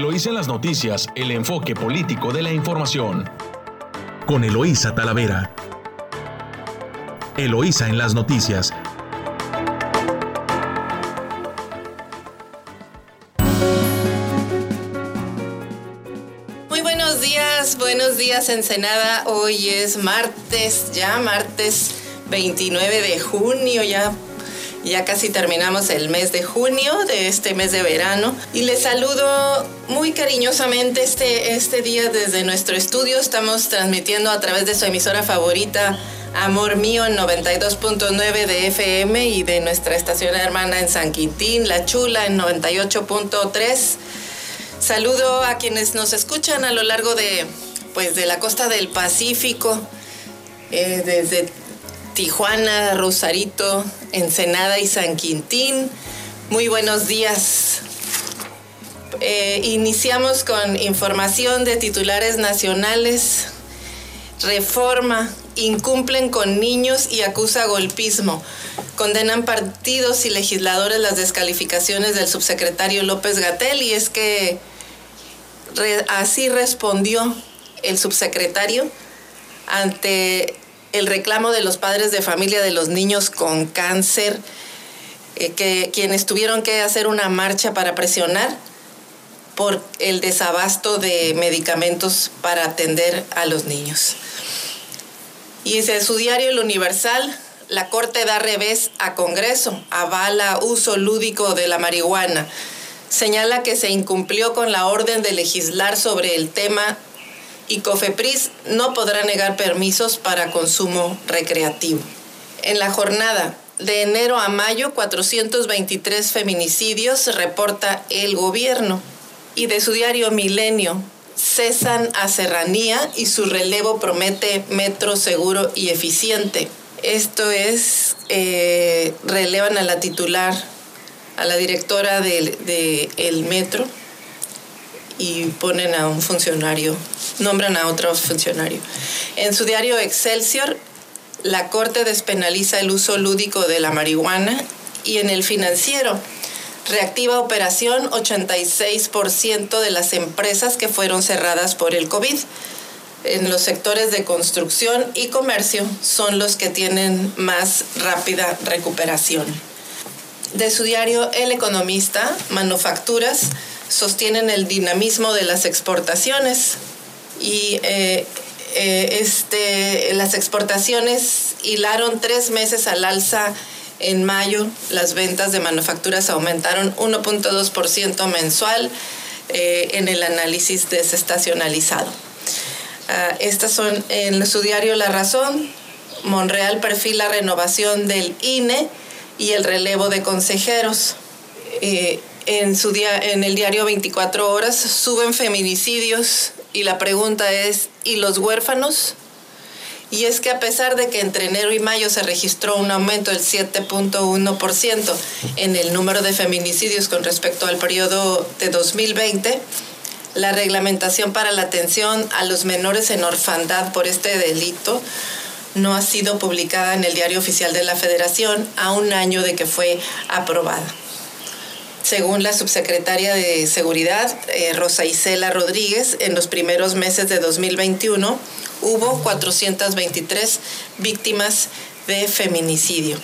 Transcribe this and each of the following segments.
Eloísa en las noticias, el enfoque político de la información. Con Eloísa Talavera. Eloísa en las noticias. Muy buenos días, buenos días Ensenada. Hoy es martes, ya martes 29 de junio, ya ya casi terminamos el mes de junio de este mes de verano y les saludo muy cariñosamente este, este día desde nuestro estudio. Estamos transmitiendo a través de su emisora favorita Amor Mío en 92.9 de FM y de nuestra estación hermana en San Quintín, La Chula en 98.3. Saludo a quienes nos escuchan a lo largo de, pues, de la costa del Pacífico, eh, desde Tijuana, Rosarito, Ensenada y San Quintín. Muy buenos días. Eh, iniciamos con información de titulares nacionales. Reforma. Incumplen con niños y acusa golpismo. Condenan partidos y legisladores las descalificaciones del subsecretario López Gatel y es que así respondió el subsecretario ante el reclamo de los padres de familia de los niños con cáncer, eh, que quienes tuvieron que hacer una marcha para presionar por el desabasto de medicamentos para atender a los niños. Y en su diario El Universal, la Corte da revés a Congreso, avala uso lúdico de la marihuana, señala que se incumplió con la orden de legislar sobre el tema y COFEPRIS no podrá negar permisos para consumo recreativo. En la jornada de enero a mayo, 423 feminicidios reporta el gobierno. Y de su diario Milenio, cesan a Serranía y su relevo promete metro seguro y eficiente. Esto es, eh, relevan a la titular, a la directora del de metro, y ponen a un funcionario, nombran a otro funcionario. En su diario Excelsior, la Corte despenaliza el uso lúdico de la marihuana y en el financiero reactiva operación 86% de las empresas que fueron cerradas por el COVID. En los sectores de construcción y comercio son los que tienen más rápida recuperación. De su diario El Economista, Manufacturas, sostienen el dinamismo de las exportaciones y eh, eh, este, las exportaciones hilaron tres meses al alza en mayo. Las ventas de manufacturas aumentaron 1.2% mensual eh, en el análisis desestacionalizado. Uh, estas son en su diario La Razón. Monreal perfila renovación del INE y el relevo de consejeros en, su en el diario 24 horas suben feminicidios y la pregunta es, ¿y los huérfanos? Y es que a pesar de que entre enero y mayo se registró un aumento del 7.1% en el número de feminicidios con respecto al periodo de 2020, la reglamentación para la atención a los menores en orfandad por este delito no ha sido publicada en el Diario Oficial de la Federación a un año de que fue aprobada. Según la subsecretaria de Seguridad, eh, Rosa Isela Rodríguez, en los primeros meses de 2021 hubo 423 víctimas de feminicidio.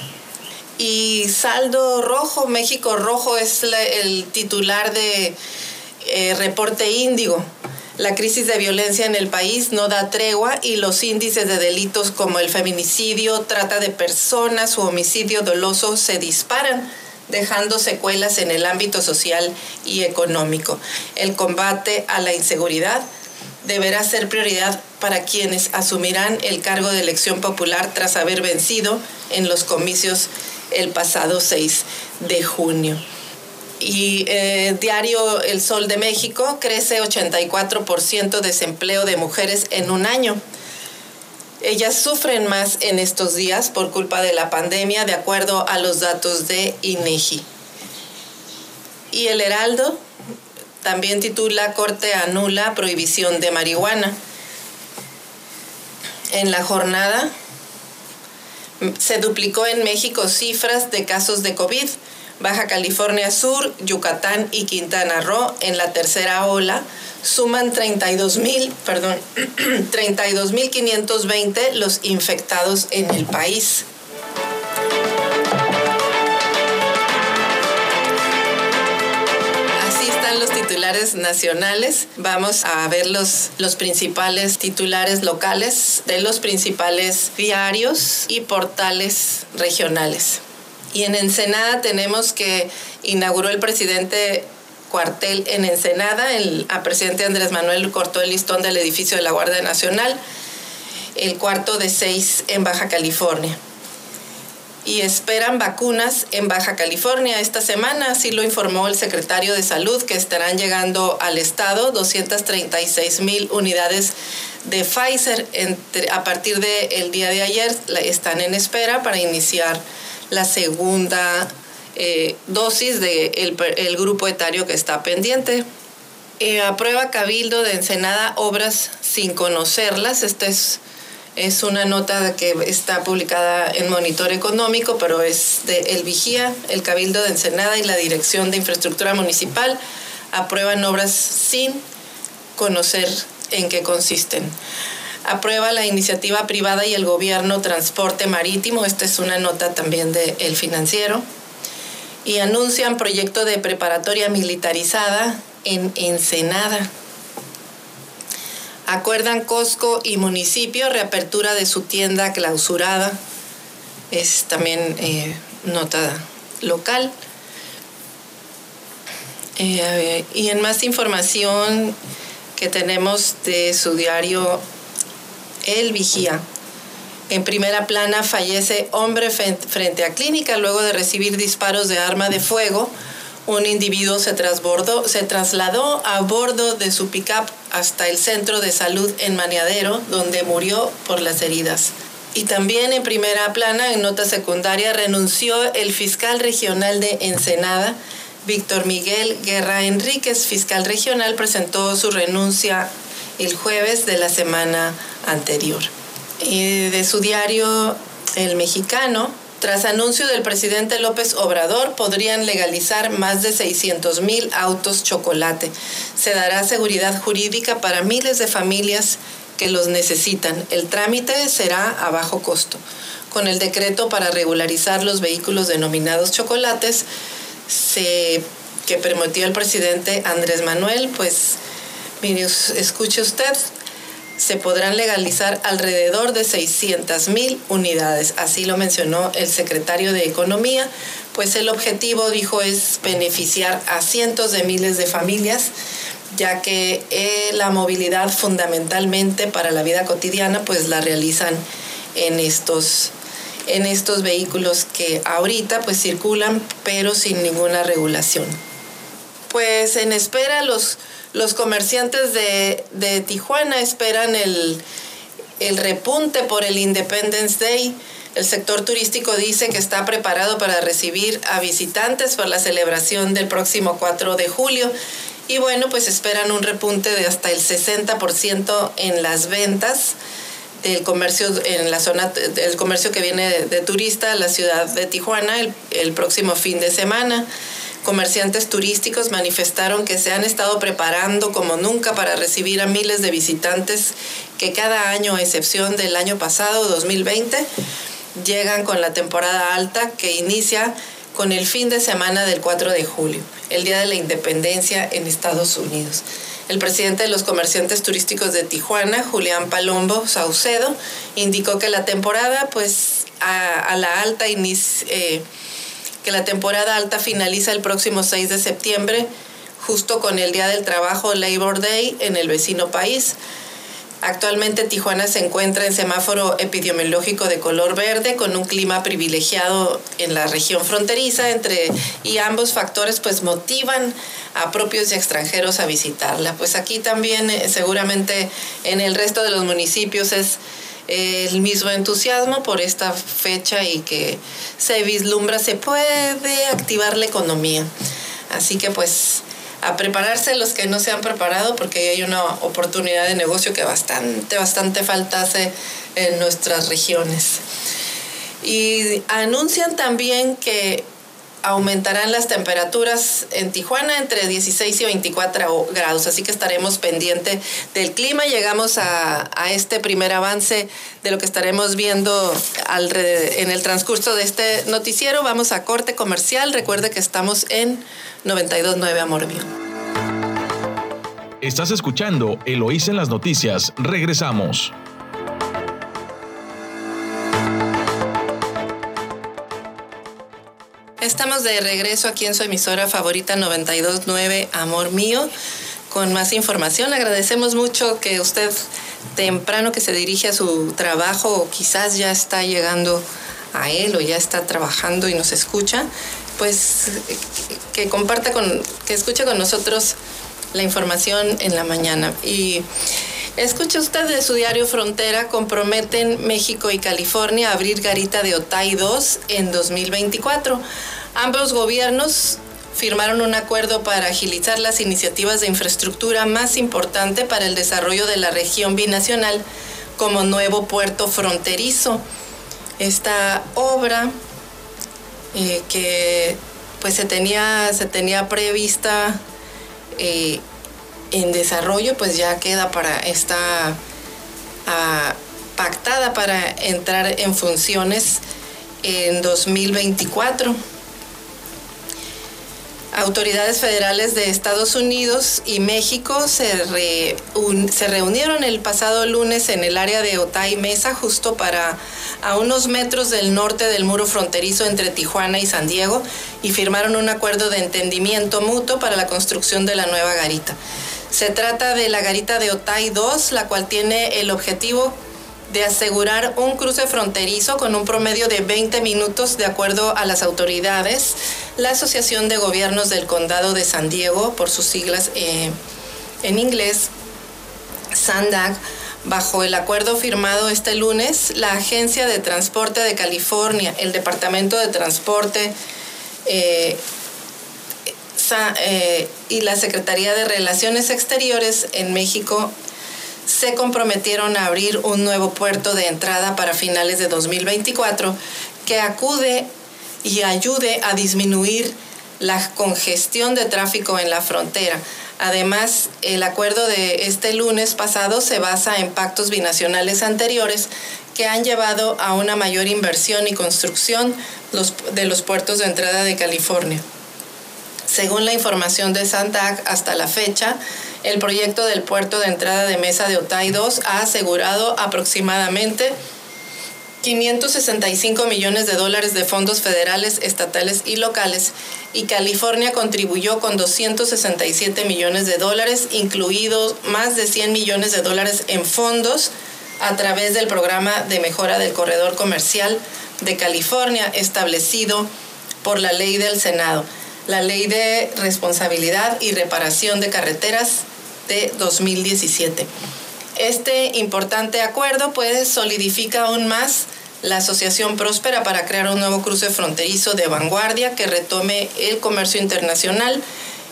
Y Saldo Rojo, México Rojo es el titular de eh, Reporte Índigo. La crisis de violencia en el país no da tregua y los índices de delitos como el feminicidio, trata de personas o homicidio doloso se disparan dejando secuelas en el ámbito social y económico. El combate a la inseguridad deberá ser prioridad para quienes asumirán el cargo de elección popular tras haber vencido en los comicios el pasado 6 de junio. Y eh, diario El Sol de México crece 84% desempleo de mujeres en un año. Ellas sufren más en estos días por culpa de la pandemia, de acuerdo a los datos de INEGI. Y el Heraldo también titula Corte anula prohibición de marihuana. En la jornada, Se duplicó en México cifras de casos de COVID. Baja California Sur, Yucatán y Quintana Roo en la tercera ola suman 32 mil, perdón, 32.520 los infectados en el país. los titulares nacionales. Vamos a ver los, los principales titulares locales de los principales diarios y portales regionales. Y en Ensenada tenemos que inauguró el presidente cuartel en Ensenada. El a presidente Andrés Manuel cortó el listón del edificio de la Guardia Nacional, el cuarto de seis en Baja California. Y esperan vacunas en Baja California. Esta semana, así lo informó el secretario de Salud, que estarán llegando al estado 236 mil unidades de Pfizer. A partir del día de ayer, están en espera para iniciar la segunda eh, dosis del de el grupo etario que está pendiente. Eh, aprueba Cabildo de Ensenada obras sin conocerlas. Este es es una nota que está publicada en Monitor Económico, pero es de El Vigía, el Cabildo de Ensenada y la Dirección de Infraestructura Municipal aprueban obras sin conocer en qué consisten. Aprueba la iniciativa privada y el gobierno transporte marítimo, esta es una nota también de El Financiero, y anuncian proyecto de preparatoria militarizada en Ensenada. Acuerdan Costco y municipio reapertura de su tienda clausurada. Es también eh, nota local. Eh, y en más información que tenemos de su diario El Vigía. En primera plana fallece hombre frente a clínica luego de recibir disparos de arma de fuego un individuo se, se trasladó a bordo de su pickup hasta el centro de salud en Maniadero, donde murió por las heridas. Y también en primera plana, en nota secundaria, renunció el fiscal regional de Ensenada, Víctor Miguel Guerra Enríquez, fiscal regional, presentó su renuncia el jueves de la semana anterior. Y de su diario El Mexicano, tras anuncio del presidente López Obrador, podrían legalizar más de 600 mil autos chocolate. Se dará seguridad jurídica para miles de familias que los necesitan. El trámite será a bajo costo. Con el decreto para regularizar los vehículos denominados chocolates, que prometió el presidente Andrés Manuel, pues mire, escuche usted, se podrán legalizar alrededor de 600 mil unidades. Así lo mencionó el secretario de Economía, pues el objetivo, dijo, es beneficiar a cientos de miles de familias, ya que eh, la movilidad fundamentalmente para la vida cotidiana, pues la realizan en estos en estos vehículos que ahorita pues circulan pero sin ninguna regulación. Pues en espera los los comerciantes de, Tijuana esperan el, repunte por el Independence Day. El sector turístico dice que está preparado para recibir a visitantes para la celebración del próximo 4 de julio. Y bueno, pues esperan un repunte de hasta el 60% en las ventas del comercio en la zona del comercio que viene de, turista a la ciudad de Tijuana el, el próximo fin de semana comerciantes turísticos manifestaron que se han estado preparando como nunca para recibir a miles de visitantes que cada año, a excepción del año pasado, 2020, llegan con la temporada alta que inicia con el fin de semana del 4 de julio, el Día de la Independencia en Estados Unidos. El presidente de los comerciantes turísticos de Tijuana, Julián Palombo Saucedo, indicó que la temporada, pues, a, la alta inicia... Eh, que la temporada alta finaliza el próximo 6 de septiembre, justo con el Día del Trabajo Labor Day en el vecino país. Actualmente Tijuana se encuentra en semáforo epidemiológico de color verde con un clima privilegiado en la región fronteriza entre y ambos factores pues motivan a propios y extranjeros a visitarla. Pues aquí también eh, seguramente en el resto de los municipios es el mismo entusiasmo por esta fecha y que se vislumbra, se puede activar la economía. Así que pues a prepararse los que no se han preparado porque hay una oportunidad de negocio que bastante, bastante falta hace en nuestras regiones. Y anuncian también que aumentarán las temperaturas en Tijuana entre 16 y 24 grados, así que estaremos pendiente del clima. Llegamos a, este primer avance de lo que estaremos viendo en el transcurso de este noticiero. Vamos a corte comercial. Recuerde que estamos en 92.9 Amor Mío. Estás escuchando Eloís en las noticias. Regresamos. Estamos de regreso aquí en su emisora favorita 929 Amor Mío con más información. Agradecemos mucho que usted temprano que se dirige a su trabajo o quizás ya está llegando a él o ya está trabajando y nos escucha, pues que comparta con, que escuche con nosotros la información en la mañana. Y escuche usted de su diario Frontera, comprometen México y California a abrir garita de Otay 2 en 2024. Ambos gobiernos firmaron un acuerdo para agilizar las iniciativas de infraestructura más importante para el desarrollo de la región binacional como nuevo puerto fronterizo. Esta obra eh, que pues se tenía, se tenía prevista eh, en desarrollo, pues ya queda para, está ah, pactada para entrar en funciones en 2024 autoridades federales de Estados Unidos y México se, se reunieron el pasado lunes en el área de Otay Mesa, justo para a unos metros del norte del muro fronterizo entre Tijuana y San Diego, y firmaron un acuerdo de entendimiento mutuo para la construcción de la nueva garita. Se trata de la garita de Otay 2, la cual tiene el objetivo de asegurar un cruce fronterizo con un promedio de 20 minutos de acuerdo a las autoridades, la Asociación de Gobiernos del Condado de San Diego, por sus siglas eh, en inglés, SANDAG, bajo el acuerdo firmado este lunes, la Agencia de Transporte de California, el Departamento de Transporte eh, eh, y la Secretaría de Relaciones Exteriores en México se comprometieron a abrir un nuevo puerto de entrada para finales de 2024 que acude y ayude a disminuir la congestión de tráfico en la frontera. Además, el acuerdo de este lunes pasado se basa en pactos binacionales anteriores que han llevado a una mayor inversión y construcción de los puertos de entrada de California. Según la información de Santac, hasta la fecha, el proyecto del puerto de entrada de Mesa de Otay 2 ha asegurado aproximadamente 565 millones de dólares de fondos federales, estatales y locales, y California contribuyó con 267 millones de dólares, incluidos más de 100 millones de dólares en fondos a través del programa de mejora del corredor comercial de California establecido por la ley del Senado la Ley de Responsabilidad y Reparación de Carreteras de 2017. Este importante acuerdo pues solidifica aún más la Asociación Próspera para crear un nuevo cruce fronterizo de vanguardia que retome el comercio internacional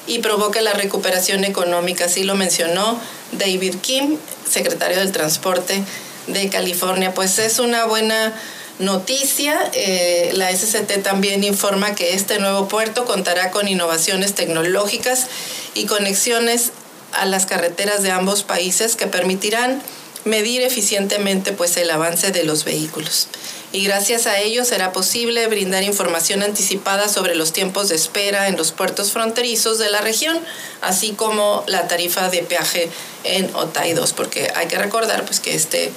y provoque la recuperación económica. Así lo mencionó David Kim, secretario del Transporte de California. Pues es una buena noticia. Eh, la SCT también informa que este nuevo puerto contará con innovaciones tecnológicas y conexiones a las carreteras de ambos países que permitirán medir eficientemente pues el avance de los vehículos. Y gracias a ello será posible brindar información anticipada sobre los tiempos de espera en los puertos fronterizos de la región, así como la tarifa de peaje en Otay 2, porque hay que recordar pues que este,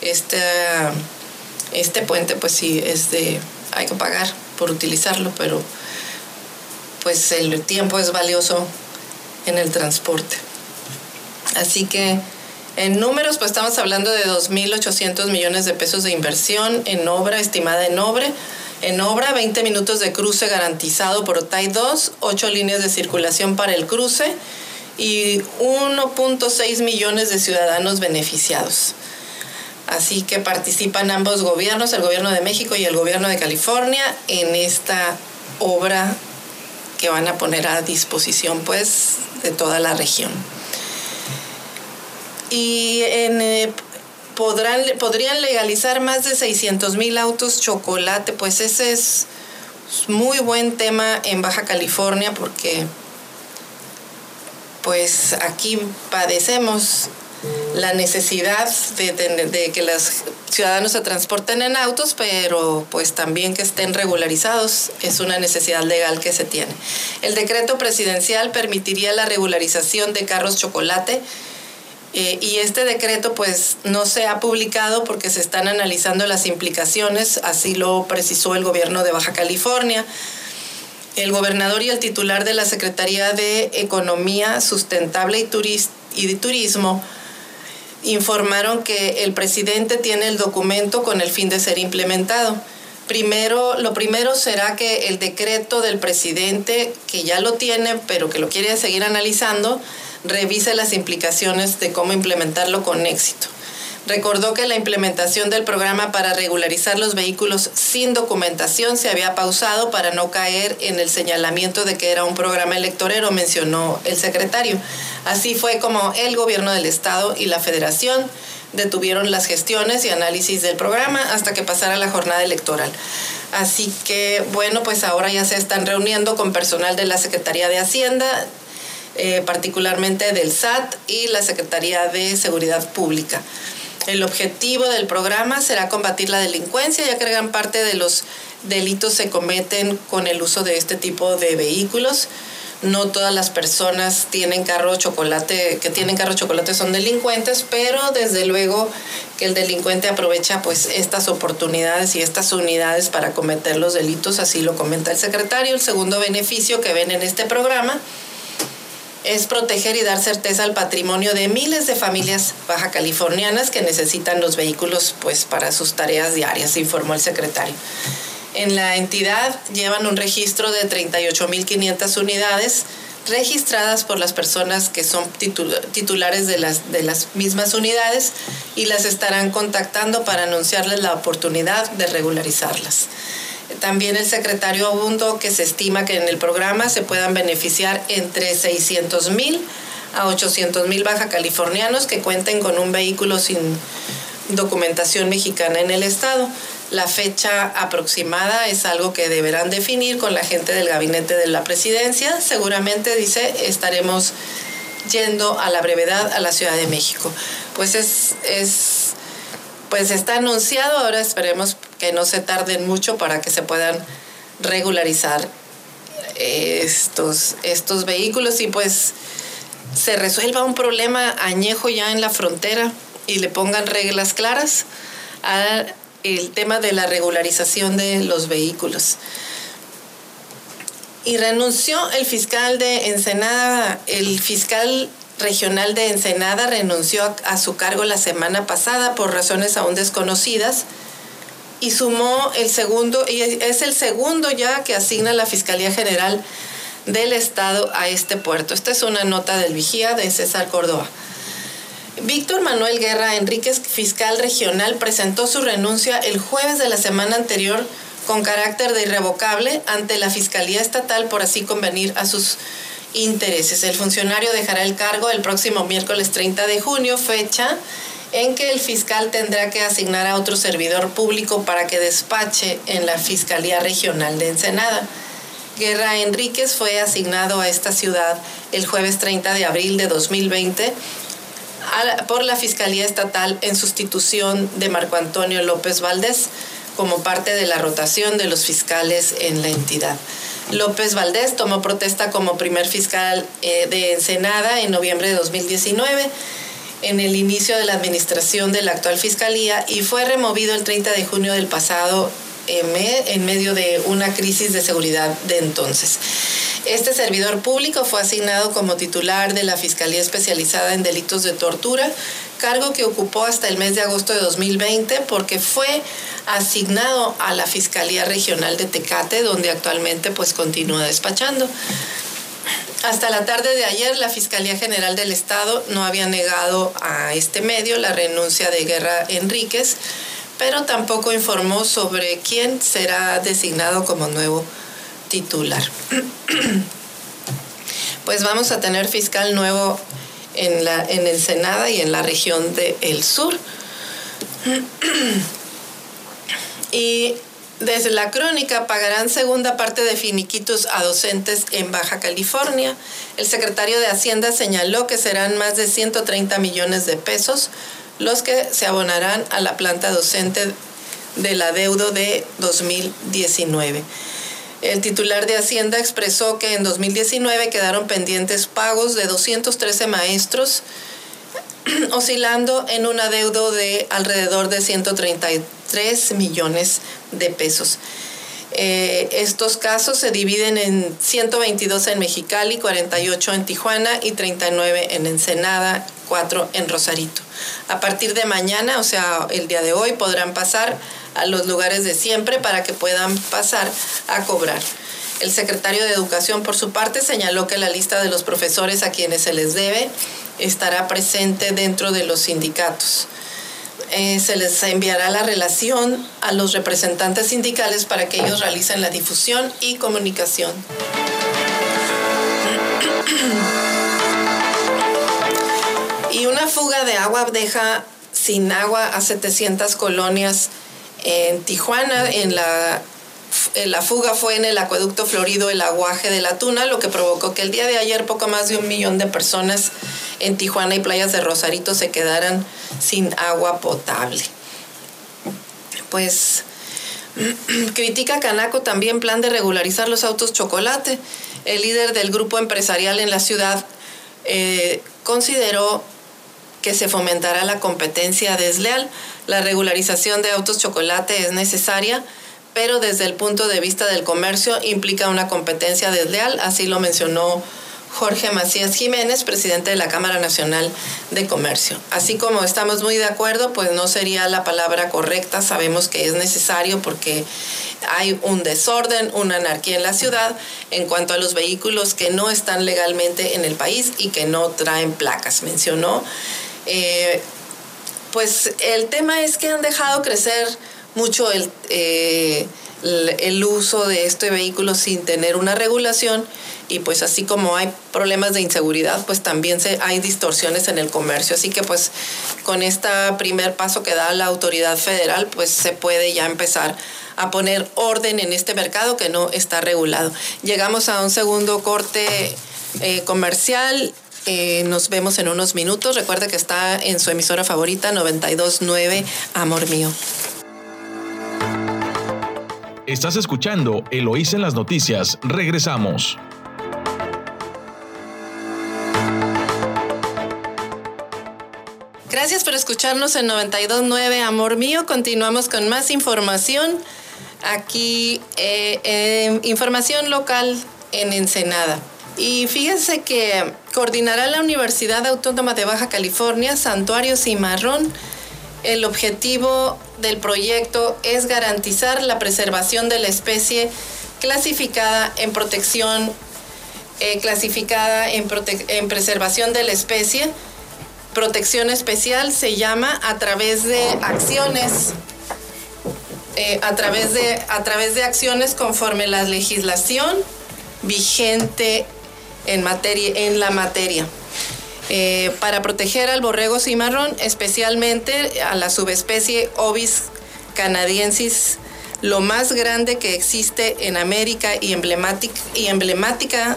este este puente pues sí es de, hay que pagar por utilizarlo, pero pues el tiempo es valioso en el transporte. Así que en números pues estamos hablando de 2.800 millones de pesos de inversión en obra, estimada en obra. En obra, 20 minutos de cruce garantizado por OTAI 2, 8 líneas de circulación para el cruce y 1.6 millones de ciudadanos beneficiados. Así que participan ambos gobiernos, el gobierno de México y el gobierno de California, en esta obra que van a poner a disposición pues de toda la región. Y eh, podrán, podrían legalizar más de 600 mil autos chocolate, pues ese es muy buen tema en Baja California porque pues aquí padecemos la necesidad de, que los ciudadanos se transporten en autos, pero pues también que estén regularizados es una necesidad legal que se tiene. El decreto presidencial permitiría la regularización de carros chocolate eh, y este decreto pues no se ha publicado porque se están analizando las implicaciones, así lo precisó el gobierno de Baja California. El gobernador y el titular de la Secretaría de Economía Sustentable y, y de Turismo informaron que el presidente tiene el documento con el fin de ser implementado. Primero, lo primero será que el decreto del presidente, que ya lo tiene, pero que lo quiere seguir analizando, revise las implicaciones de cómo implementarlo con éxito. Recordó que la implementación del programa para regularizar los vehículos sin documentación se había pausado para no caer en el señalamiento de que era un programa electorero, mencionó el secretario. Así fue como el gobierno del estado y la federación detuvieron las gestiones y análisis del programa hasta que pasara la jornada electoral. Así que, bueno, pues ahora ya se están reuniendo con personal de la Secretaría de Hacienda, eh, particularmente del SAT y la Secretaría de Seguridad Pública. El objetivo del programa será combatir la delincuencia, ya que gran parte de los delitos se cometen con el uso de este tipo de vehículos. No todas las personas tienen carro chocolate, que tienen carro chocolate son delincuentes, pero desde luego que el delincuente aprovecha pues estas oportunidades y estas unidades para cometer los delitos, así lo comenta el secretario. El segundo beneficio que ven en este programa es proteger y dar certeza al patrimonio de miles de familias baja californianas que necesitan los vehículos pues para sus tareas diarias, informó el secretario. En la entidad llevan un registro de 38.500 unidades registradas por las personas que son titulares de las, de las mismas unidades y las estarán contactando para anunciarles la oportunidad de regularizarlas. También el secretario abundó que se estima que en el programa se puedan beneficiar entre 600 mil a 800 mil baja californianos que cuenten con un vehículo sin documentación mexicana en el estado. La fecha aproximada es algo que deberán definir con la gente del gabinete de la presidencia. Seguramente, dice, estaremos yendo a la brevedad a la Ciudad de México. Pues es, es pues está anunciado, ahora esperemos que no se tarden mucho para que se puedan regularizar estos, estos vehículos y pues se resuelva un problema añejo ya en la frontera y le pongan reglas claras al tema de la regularización de los vehículos. Y renunció el fiscal de Ensenada, el fiscal regional de Ensenada renunció a, su cargo la semana pasada por razones aún desconocidas y sumó el segundo, y es el segundo ya que asigna la Fiscalía General del Estado a este puerto. Esta es una nota del vigía de César Córdoba. Víctor Manuel Guerra Enríquez, fiscal regional, presentó su renuncia el jueves de la semana anterior con carácter de irrevocable ante la Fiscalía Estatal por así convenir a sus intereses. El funcionario dejará el cargo el próximo miércoles 30 de junio, fecha en que el fiscal tendrá que asignar a otro servidor público para que despache en la Fiscalía Regional de Ensenada. Guerra Enríquez fue asignado a esta ciudad el jueves 30 de abril de 2020 por la Fiscalía Estatal en sustitución de Marco Antonio López Valdés como parte de la rotación de los fiscales en la entidad. López Valdés tomó protesta como primer fiscal eh, de Ensenada en noviembre de 2019 en el inicio de la administración de la actual fiscalía y fue removido el 30 de junio del pasado en medio de una crisis de seguridad de entonces. Este servidor público fue asignado como titular de la Fiscalía Especializada en Delitos de Tortura, cargo que ocupó hasta el mes de agosto de 2020 porque fue asignado a la Fiscalía Regional de Tecate, donde actualmente pues continúa despachando. Hasta la tarde de ayer, la Fiscalía General del Estado no había negado a este medio la renuncia de Guerra Enríquez, pero tampoco informó sobre quién será designado como nuevo titular. Pues vamos a tener fiscal nuevo en, la, en Ensenada y en la región del sur. y desde la crónica pagarán segunda parte de finiquitos a docentes en Baja California. El secretario de Hacienda señaló que serán más de 130 millones de pesos los que se abonarán a la planta docente del adeudo de 2019. El titular de Hacienda expresó que en 2019 quedaron pendientes pagos de 213 maestros, oscilando en un adeudo de alrededor de 133 millones de pesos. Eh, estos casos se dividen en 122 en Mexicali, 48 en Tijuana y 39 en Ensenada, 4 en Rosarito. A partir de mañana, o sea, el día de hoy, podrán pasar a los lugares de siempre para que puedan pasar a cobrar. El secretario de Educación, por su parte, señaló que la lista de los profesores a quienes se les debe estará presente dentro de los sindicatos. Eh, se les enviará la relación a los representantes sindicales para que ellos realicen la difusión y comunicación. Una fuga de agua deja sin agua a 700 colonias en Tijuana. En la, en la fuga fue en el acueducto florido el aguaje de la tuna, lo que provocó que el día de ayer poco más de un millón de personas en Tijuana y playas de Rosarito se quedaran sin agua potable. Pues critica Canaco también plan de regularizar los autos chocolate. El líder del grupo empresarial en la ciudad eh, consideró que se fomentará la competencia desleal. La regularización de autos chocolate es necesaria, pero desde el punto de vista del comercio implica una competencia desleal, así lo mencionó Jorge Macías Jiménez, presidente de la Cámara Nacional de Comercio. Así como estamos muy de acuerdo, pues no sería la palabra correcta, sabemos que es necesario porque hay un desorden, una anarquía en la ciudad en cuanto a los vehículos que no están legalmente en el país y que no traen placas, mencionó. Eh, pues el tema es que han dejado crecer mucho el... Eh, el uso de este vehículo sin tener una regulación y pues así como hay problemas de inseguridad, pues también se, hay distorsiones en el comercio. Así que pues con este primer paso que da la autoridad federal, pues se puede ya empezar a poner orden en este mercado que no está regulado. Llegamos a un segundo corte eh, comercial. Eh, nos vemos en unos minutos. Recuerde que está en su emisora favorita 929 Amor Mío. Estás escuchando Eloís en las noticias. Regresamos. Gracias por escucharnos en 929 Amor Mío. Continuamos con más información. Aquí, eh, información local en Ensenada. Y fíjense que coordinará la Universidad Autónoma de Baja California, Santuario Cimarrón. El objetivo del proyecto es garantizar la preservación de la especie clasificada en protección, eh, clasificada en, en preservación de la especie protección especial se llama a través de acciones, eh, a, través de, a través de acciones conforme la legislación vigente en, materia, en la materia. Eh, para proteger al borrego cimarrón, especialmente a la subespecie Ovis canadiensis, lo más grande que existe en América y emblemática, y emblemática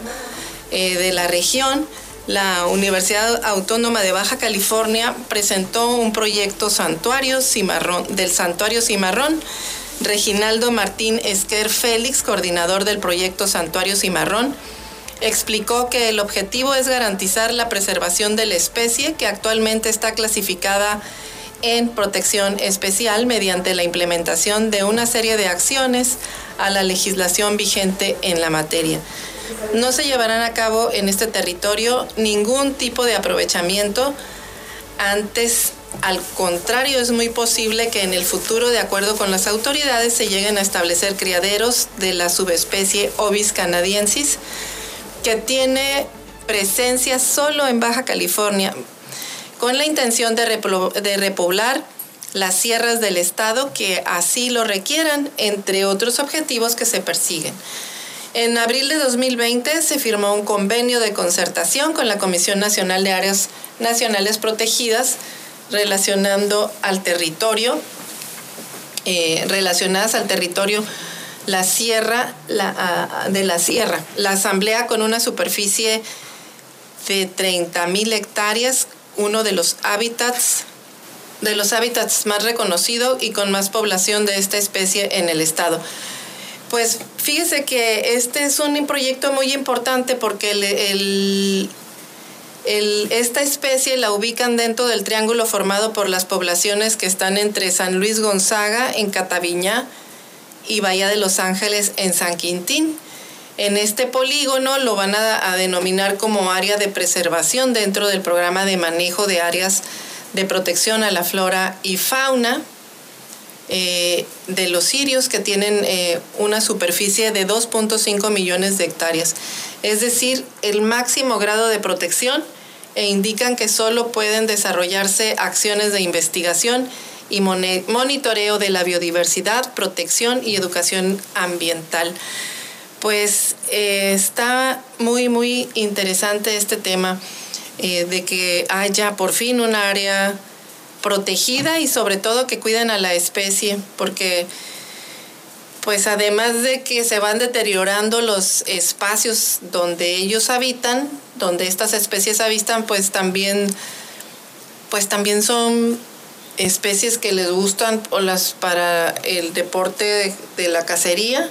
eh, de la región, la Universidad Autónoma de Baja California presentó un proyecto santuario cimarrón, del Santuario Cimarrón. Reginaldo Martín Esquer Félix, coordinador del proyecto Santuario Cimarrón, explicó que el objetivo es garantizar la preservación de la especie que actualmente está clasificada en protección especial mediante la implementación de una serie de acciones a la legislación vigente en la materia no se llevarán a cabo en este territorio ningún tipo de aprovechamiento. Antes, al contrario, es muy posible que en el futuro, de acuerdo con las autoridades, se lleguen a establecer criaderos de la subespecie Ovis canadiensis, que tiene presencia solo en Baja California, con la intención de, repoblar las sierras del estado que así lo requieran, entre otros objetivos que se persiguen. En abril de 2020 se firmó un convenio de concertación con la Comisión Nacional de Áreas Nacionales Protegidas relacionando al territorio, eh, relacionadas al territorio la sierra la, de la sierra. La asamblea con una superficie de 30.000 hectáreas, uno de los hábitats de los hábitats más reconocidos y con más población de esta especie en el estado. Pues fíjese que este es un proyecto muy importante porque el, esta especie la ubican dentro del triángulo formado por las poblaciones que están entre San Luis Gonzaga, en Cataviña, y Bahía de Los Ángeles, en San Quintín. En este polígono lo van a, denominar como área de preservación dentro del programa de manejo de áreas de protección a la flora y fauna eh, de los sirios que tienen eh, una superficie de 2.5 millones de hectáreas, es decir, el máximo grado de protección e indican que solo pueden desarrollarse acciones de investigación y monitoreo de la biodiversidad, protección y educación ambiental. Pues eh, está muy, muy interesante este tema eh, de que haya por fin un área protegida y sobre todo que cuiden a la especie, porque pues además de que se van deteriorando los espacios donde ellos habitan, donde estas especies habitan, pues también, pues también son especies que les gustan o las para el deporte de, la cacería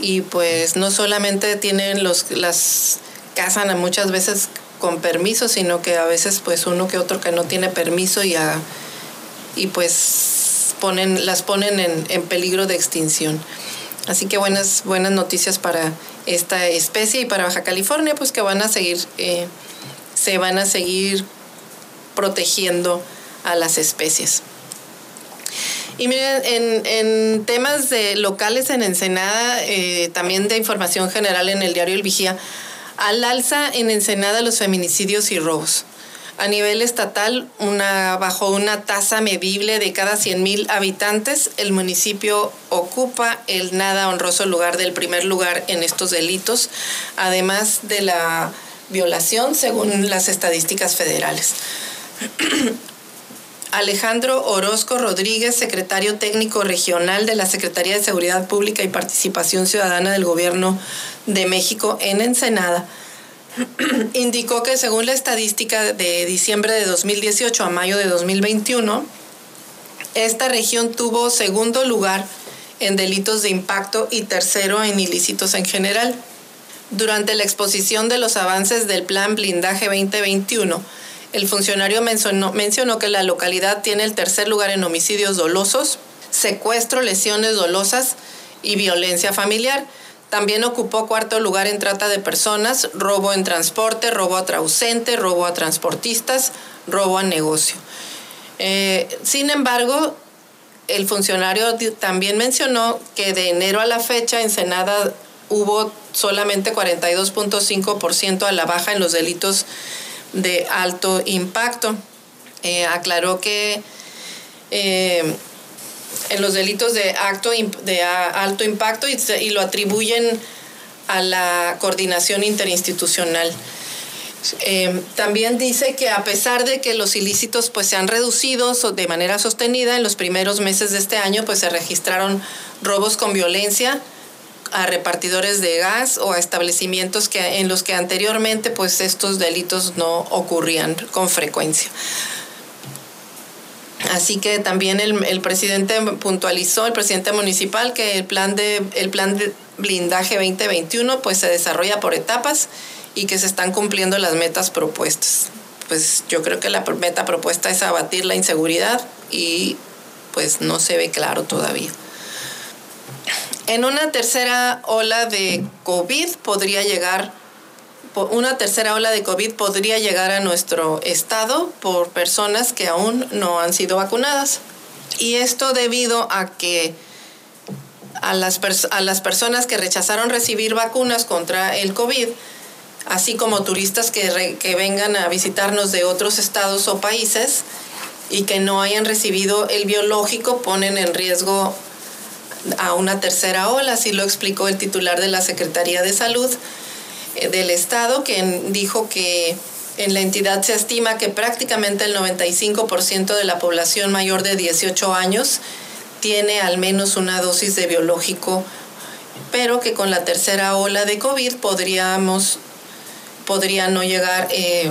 y pues no solamente tienen los las cazan muchas veces con permiso sino que a veces pues uno que otro que no tiene permiso y y pues ponen, las ponen en, peligro de extinción. Así que buenas, buenas noticias para esta especie y para Baja California, pues que van a seguir, eh, se van a seguir protegiendo a las especies. Y miren, en, temas de locales en Ensenada, eh, también de información general en el diario El Vigía, al alza en Ensenada los feminicidios y robos. A nivel estatal, una, bajo una tasa medible de cada 100.000 habitantes, el municipio ocupa el nada honroso lugar del primer lugar en estos delitos, además de la violación según las estadísticas federales. Alejandro Orozco Rodríguez, secretario técnico regional de la Secretaría de Seguridad Pública y Participación Ciudadana del Gobierno de México en Ensenada, indicó que según la estadística de diciembre de 2018 a mayo de 2021, esta región tuvo segundo lugar en delitos de impacto y tercero en ilícitos en general. Durante la exposición de los avances del Plan Blindaje 2021, el funcionario mencionó, que la localidad tiene el tercer lugar en homicidios dolosos, secuestro, lesiones dolosas y violencia familiar también ocupó cuarto lugar en trata de personas, robo en transporte, robo a trausente, robo a transportistas, robo a negocio. Eh, sin embargo, el funcionario también mencionó que de enero a la fecha en Senada hubo solamente 42.5% a la baja en los delitos de alto impacto. Eh, aclaró que eh, en los delitos de, acto, de alto impacto y, lo atribuyen a la coordinación interinstitucional. Eh, también dice que a pesar de que los ilícitos pues se han reducido de manera sostenida en los primeros meses de este año pues se registraron robos con violencia a repartidores de gas o a establecimientos que en los que anteriormente pues estos delitos no ocurrían con frecuencia. Así que también el, presidente puntualizó, el presidente municipal, que el plan de, el plan de blindaje 2021 pues se desarrolla por etapas y que se están cumpliendo las metas propuestas. Pues yo creo que la meta propuesta es abatir la inseguridad y pues no se ve claro todavía. En una tercera ola de COVID podría llegar una tercera ola de COVID podría llegar a nuestro estado por personas que aún no han sido vacunadas. Y esto debido a que a las, a las personas que rechazaron recibir vacunas contra el COVID, así como turistas que, que vengan a visitarnos de otros estados o países y que no hayan recibido el biológico, ponen en riesgo a una tercera ola, así lo explicó el titular de la Secretaría de Salud, eh, del Estado, que dijo que En la entidad se estima que prácticamente el 95% de la población mayor de 18 años tiene al menos una dosis de biológico, pero que con la tercera ola de COVID podríamos, podrían no llegar, eh,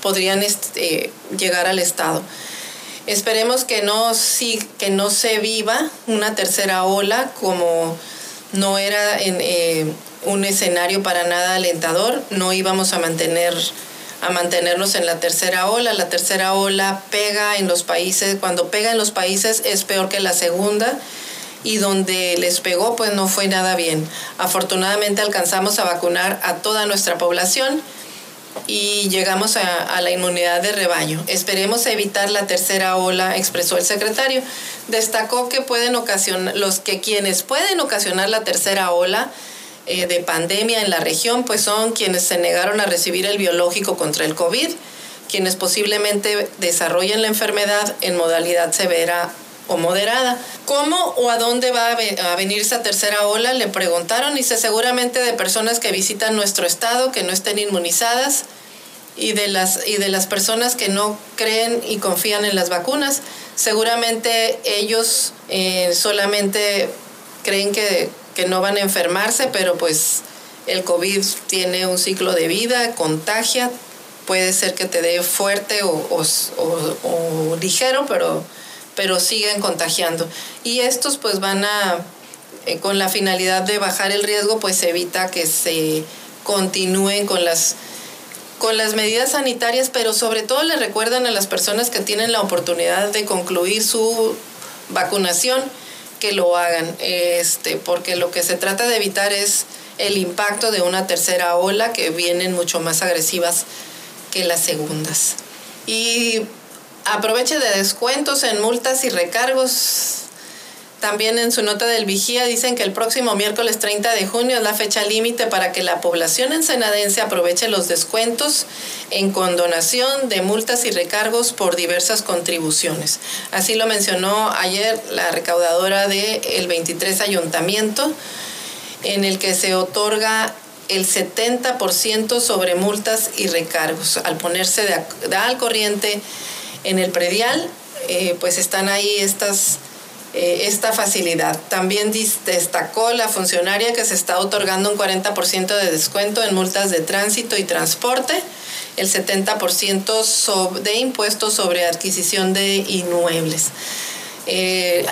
podrían este, llegar al estado. Esperemos que no, que no se viva una tercera ola como no era en, eh, un escenario para nada alentador, no íbamos a mantener a mantenernos en la tercera ola. La tercera ola pega en los países, cuando pega en los países es peor que la segunda y donde les pegó pues no fue nada bien. Afortunadamente alcanzamos a vacunar a toda nuestra población y llegamos a, la inmunidad de rebaño. Esperemos evitar la tercera ola, expresó el secretario. Destacó que pueden ocasionar, los que quienes pueden ocasionar la tercera ola eh, de pandemia en la región, pues son quienes se negaron a recibir el biológico contra el COVID, quienes posiblemente desarrollen la enfermedad en modalidad severa o moderada. ¿Cómo o a dónde va a venir esa tercera ola? Le preguntaron y se seguramente de personas que visitan nuestro estado, que no estén inmunizadas y de las, y de las personas que no creen y confían en las vacunas. Seguramente ellos eh, solamente creen que que no van a enfermarse, pero pues el COVID tiene un ciclo de vida, contagia, puede ser que te dé fuerte o, ligero, pero, pero siguen contagiando. Y estos pues van a, eh, con la finalidad de bajar el riesgo, pues evita que se continúen con las con las medidas sanitarias, pero sobre todo le recuerdan a las personas que tienen la oportunidad de concluir su vacunación que lo hagan, este, porque lo que se trata de evitar es el impacto de una tercera ola que vienen mucho más agresivas que las segundas. Y aproveche de descuentos en multas y recargos también en su nota del vigía dicen que el próximo miércoles 30 de junio es la fecha límite para que la población ensenadense aproveche los descuentos en condonación de multas y recargos por diversas contribuciones. Así lo mencionó ayer la recaudadora del el 23 ayuntamiento, en el que se otorga el 70% sobre multas y recargos. Al ponerse de, al corriente en el predial, eh, pues están ahí estas eh, esta facilidad. También destacó la funcionaria que se está otorgando un 40% de descuento en multas de tránsito y transporte, el 70% de impuestos sobre adquisición de inmuebles. Eh,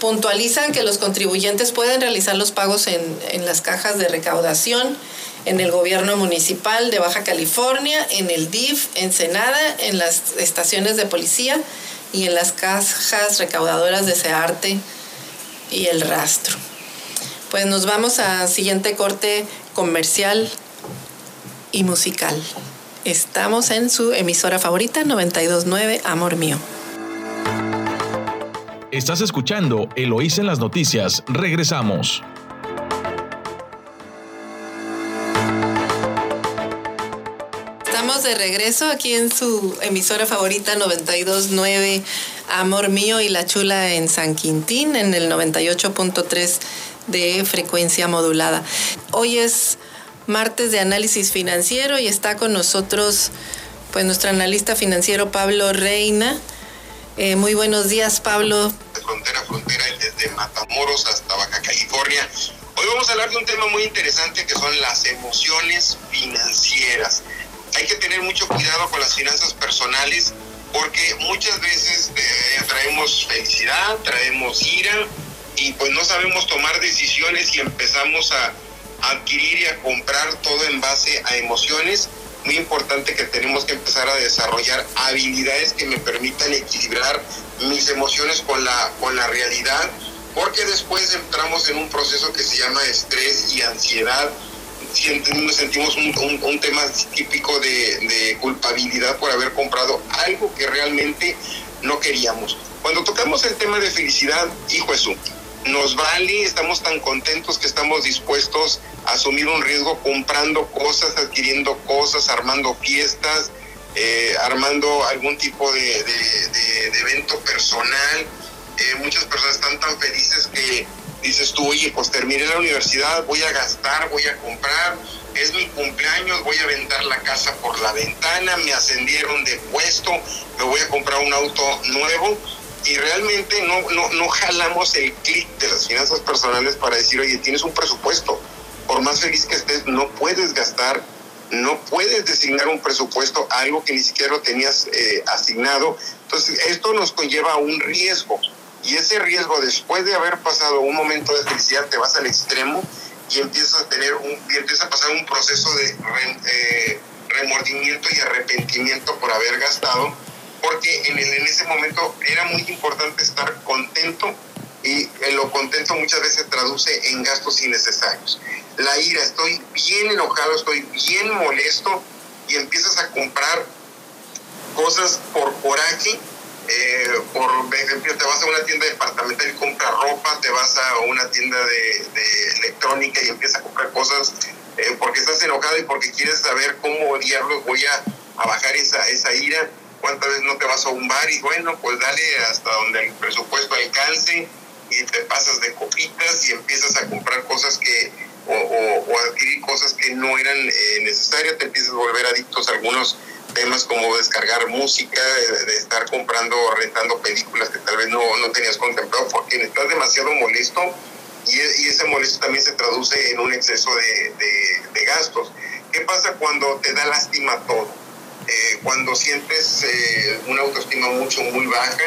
puntualizan que los contribuyentes pueden realizar los pagos en, en las cajas de recaudación, en el gobierno municipal de Baja California, en el DIF, en Senada, en las estaciones de policía y en las cajas recaudadoras de arte y el rastro. Pues nos vamos a siguiente corte comercial y musical. Estamos en su emisora favorita 929 Amor Mío. Estás escuchando Eloís en las noticias. Regresamos. De regreso aquí en su emisora favorita 929 Amor Mío y La Chula en San Quintín en el 98.3 de frecuencia modulada. Hoy es martes de análisis financiero y está con nosotros pues nuestro analista financiero Pablo Reina. Eh, muy buenos días Pablo. Frontera a frontera desde Matamoros hasta Baja California. Hoy vamos a hablar de un tema muy interesante que son las emociones financieras hay que tener mucho cuidado con las finanzas personales porque muchas veces eh, traemos felicidad, traemos ira y pues no sabemos tomar decisiones y empezamos a adquirir y a comprar todo en base a emociones. Muy importante que tenemos que empezar a desarrollar habilidades que me permitan equilibrar mis emociones con la, con la realidad, porque después entramos en un proceso que se llama estrés y ansiedad sentimos un, un, tema típico de, culpabilidad por haber comprado algo que realmente no queríamos. Cuando tocamos el tema de felicidad, hijo Jesús, nos vale, estamos tan contentos que estamos dispuestos a asumir un riesgo comprando cosas, adquiriendo cosas, armando fiestas, eh, armando algún tipo de, evento personal. Eh, muchas personas están tan felices que dices tú, oye, pues terminé la universidad, voy a gastar, voy a comprar, es mi cumpleaños, voy a aventar la casa por la ventana, me ascendieron de puesto, me voy a comprar un auto nuevo y realmente no, no, no jalamos el clic de las finanzas personales para decir, oye, tienes un presupuesto, por más feliz que estés, no puedes gastar, no puedes designar un presupuesto algo que ni siquiera lo tenías eh, asignado. Entonces, esto nos conlleva a un riesgo. Y ese riesgo, después de haber pasado un momento de felicidad, te vas al extremo y empiezas a tener un, empieza a pasar un proceso de eh, remordimiento y arrepentimiento por haber gastado porque en, el, en ese momento era muy importante estar contento y lo contento muchas veces se traduce en gastos innecesarios. La ira, estoy bien enojado, estoy bien molesto y empiezas a comprar cosas por coraje. Eh, por ejemplo, te vas a una tienda departamental y compras ropa, te vas a una tienda de, electrónica y empiezas a comprar cosas eh, porque estás enojado y porque quieres saber cómo diablos voy a, a bajar esa, esa ira cuántas veces no te vas a un bar y bueno, pues dale hasta donde el presupuesto alcance y te pasas de copitas y empiezas a comprar cosas que, o, o, adquirir cosas que no eran eh, necesarias, te empiezas a volver adictos a algunos temas como descargar música, de, estar comprando o rentando películas que tal vez no, no tenías contemplado porque estás demasiado molesto y, y, ese molesto también se traduce en un exceso de, de, de gastos. ¿Qué pasa cuando te da lástima todo? Eh, cuando sientes eh, una autoestima mucho, muy baja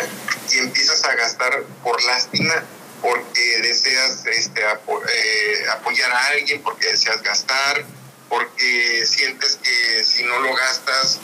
y empiezas a gastar por lástima, porque deseas este, eh, apoyar a alguien, porque deseas gastar, porque sientes que si no lo gastas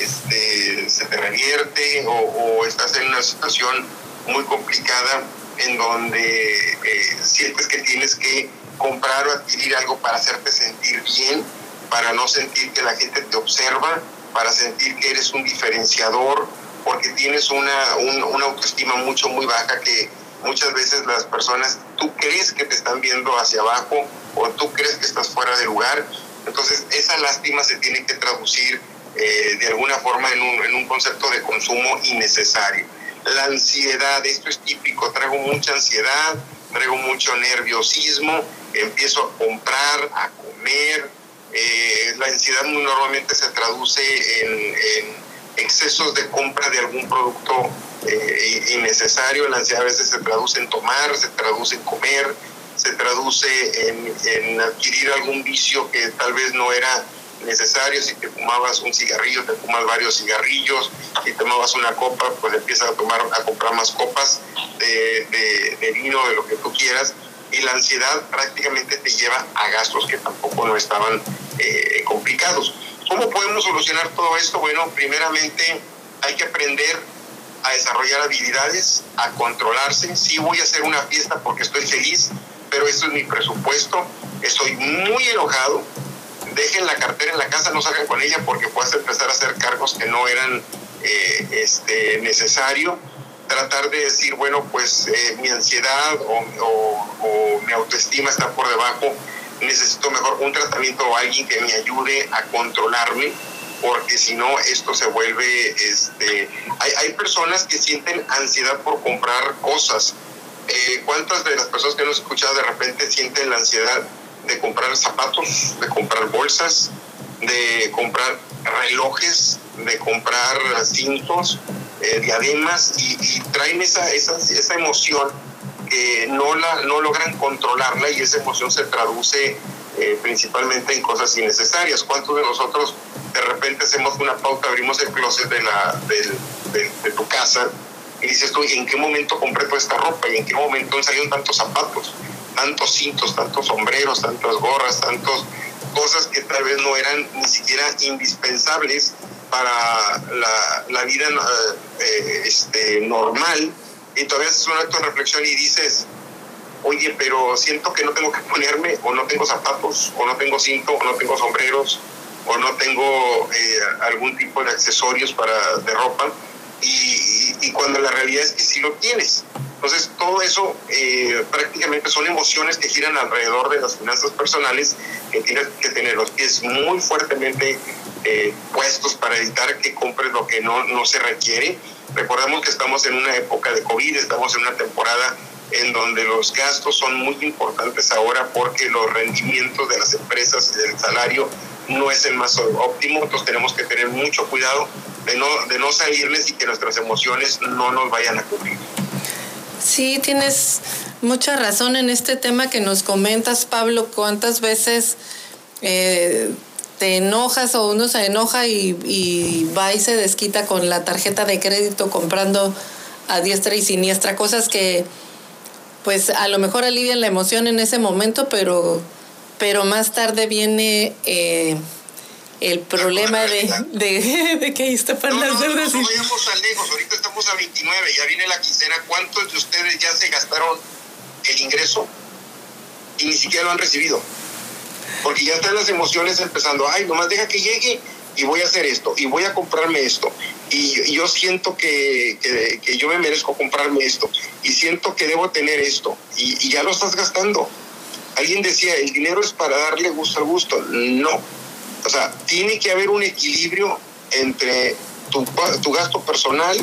este, se te revierte o, estás en una situación muy complicada en donde sientes que tienes que comprar o adquirir algo para hacerte sentir bien, para no sentir que la gente te observa para sentir que eres un diferenciador, porque tienes una, una autoestima mucho, muy baja que muchas veces las personas, tú crees que te están viendo hacia abajo o tú crees que estás fuera de lugar. Entonces, esa lástima se tiene que traducir eh, de alguna forma en un, en un concepto de consumo innecesario. La ansiedad, esto es típico, traigo mucha ansiedad, traigo mucho nerviosismo, empiezo a comprar, a comer, eh, la ansiedad muy normalmente se traduce en, excesos de compra de algún producto eh, innecesario. La ansiedad a veces se traduce en tomar, se traduce en comer, se traduce en, adquirir algún vicio que tal vez no era necesario. Si te fumabas un cigarrillo, te fumas varios cigarrillos. Si tomabas una copa, pues empiezas a tomar, a comprar más copas de, vino, de lo que tú quieras y la ansiedad prácticamente te lleva a gastos que tampoco no estaban eh, complicados. ¿Cómo podemos solucionar todo esto? Bueno, primeramente hay que aprender a desarrollar habilidades, a controlarse. Sí voy a hacer una fiesta porque estoy feliz, pero esto es mi presupuesto. Estoy muy enojado. Dejen la cartera en la casa, no salgan con ella porque puedes empezar a hacer cargos que no eran eh, este, necesario tratar de decir, bueno, pues eh, mi ansiedad o, mi autoestima está por debajo, necesito mejor un tratamiento o alguien que me ayude a controlarme, porque si no, esto se vuelve, este, hay, hay personas que sienten ansiedad por comprar cosas. Eh, ¿Cuántas de las personas que hemos escuchado de repente sienten la ansiedad de comprar zapatos, de comprar bolsas, de comprar relojes, de comprar cintos, eh, diademas y, traen esa, esa, esa emoción que no, la, no logran controlarla y esa emoción se traduce eh, principalmente en cosas innecesarias. ¿Cuántos de nosotros de repente hacemos una pauta, abrimos el closet de, la, de, tu casa y dices tú, ¿en qué momento compré toda esta ropa? ¿Y en qué momento salieron tantos zapatos, tantos cintos, tantos sombreros, tantas gorras, tantas cosas que tal vez no eran ni siquiera indispensables para la, la vida eh, este, normal y todavía haces un acto de reflexión y dices, oye, pero siento que no tengo que ponerme, o no tengo zapatos, o no tengo cinto, o no tengo sombreros, o no tengo eh, algún tipo de accesorios para, de ropa, y, y, cuando la realidad es que sí lo tienes. Entonces, todo eso eh, prácticamente son emociones que giran alrededor de las finanzas personales, que tienes que tener los pies muy fuertemente eh, puestos para evitar que compres lo que no, no se requiere. Recordemos que estamos en una época de COVID, estamos en una temporada en donde los gastos son muy importantes ahora porque los rendimientos de las empresas y del salario no es el más óptimo, entonces tenemos que tener mucho cuidado de no, de no salirles y que nuestras emociones no nos vayan a cubrir. Sí, tienes mucha razón en este tema que nos comentas, Pablo, cuántas veces eh, te enojas o uno se enoja y, y va y se desquita con la tarjeta de crédito comprando a diestra y siniestra, cosas que pues a lo mejor alivian la emoción en ese momento, pero, pero más tarde viene eh, el problema de, de, de, que ahí está para no, las no, deudas. No, no vayamos tan lejos, ahorita estamos a 29, ya viene la quincena. ¿Cuántos de ustedes ya se gastaron el ingreso y ni siquiera lo han recibido? Porque ya están las emociones empezando, ay, nomás deja que llegue y voy a hacer esto, y voy a comprarme esto, y, y yo siento que, que, que, yo me merezco comprarme esto, y siento que debo tener esto, y, y, ya lo estás gastando. Alguien decía, el dinero es para darle gusto al gusto. No. O sea, tiene que haber un equilibrio entre tu, tu gasto personal,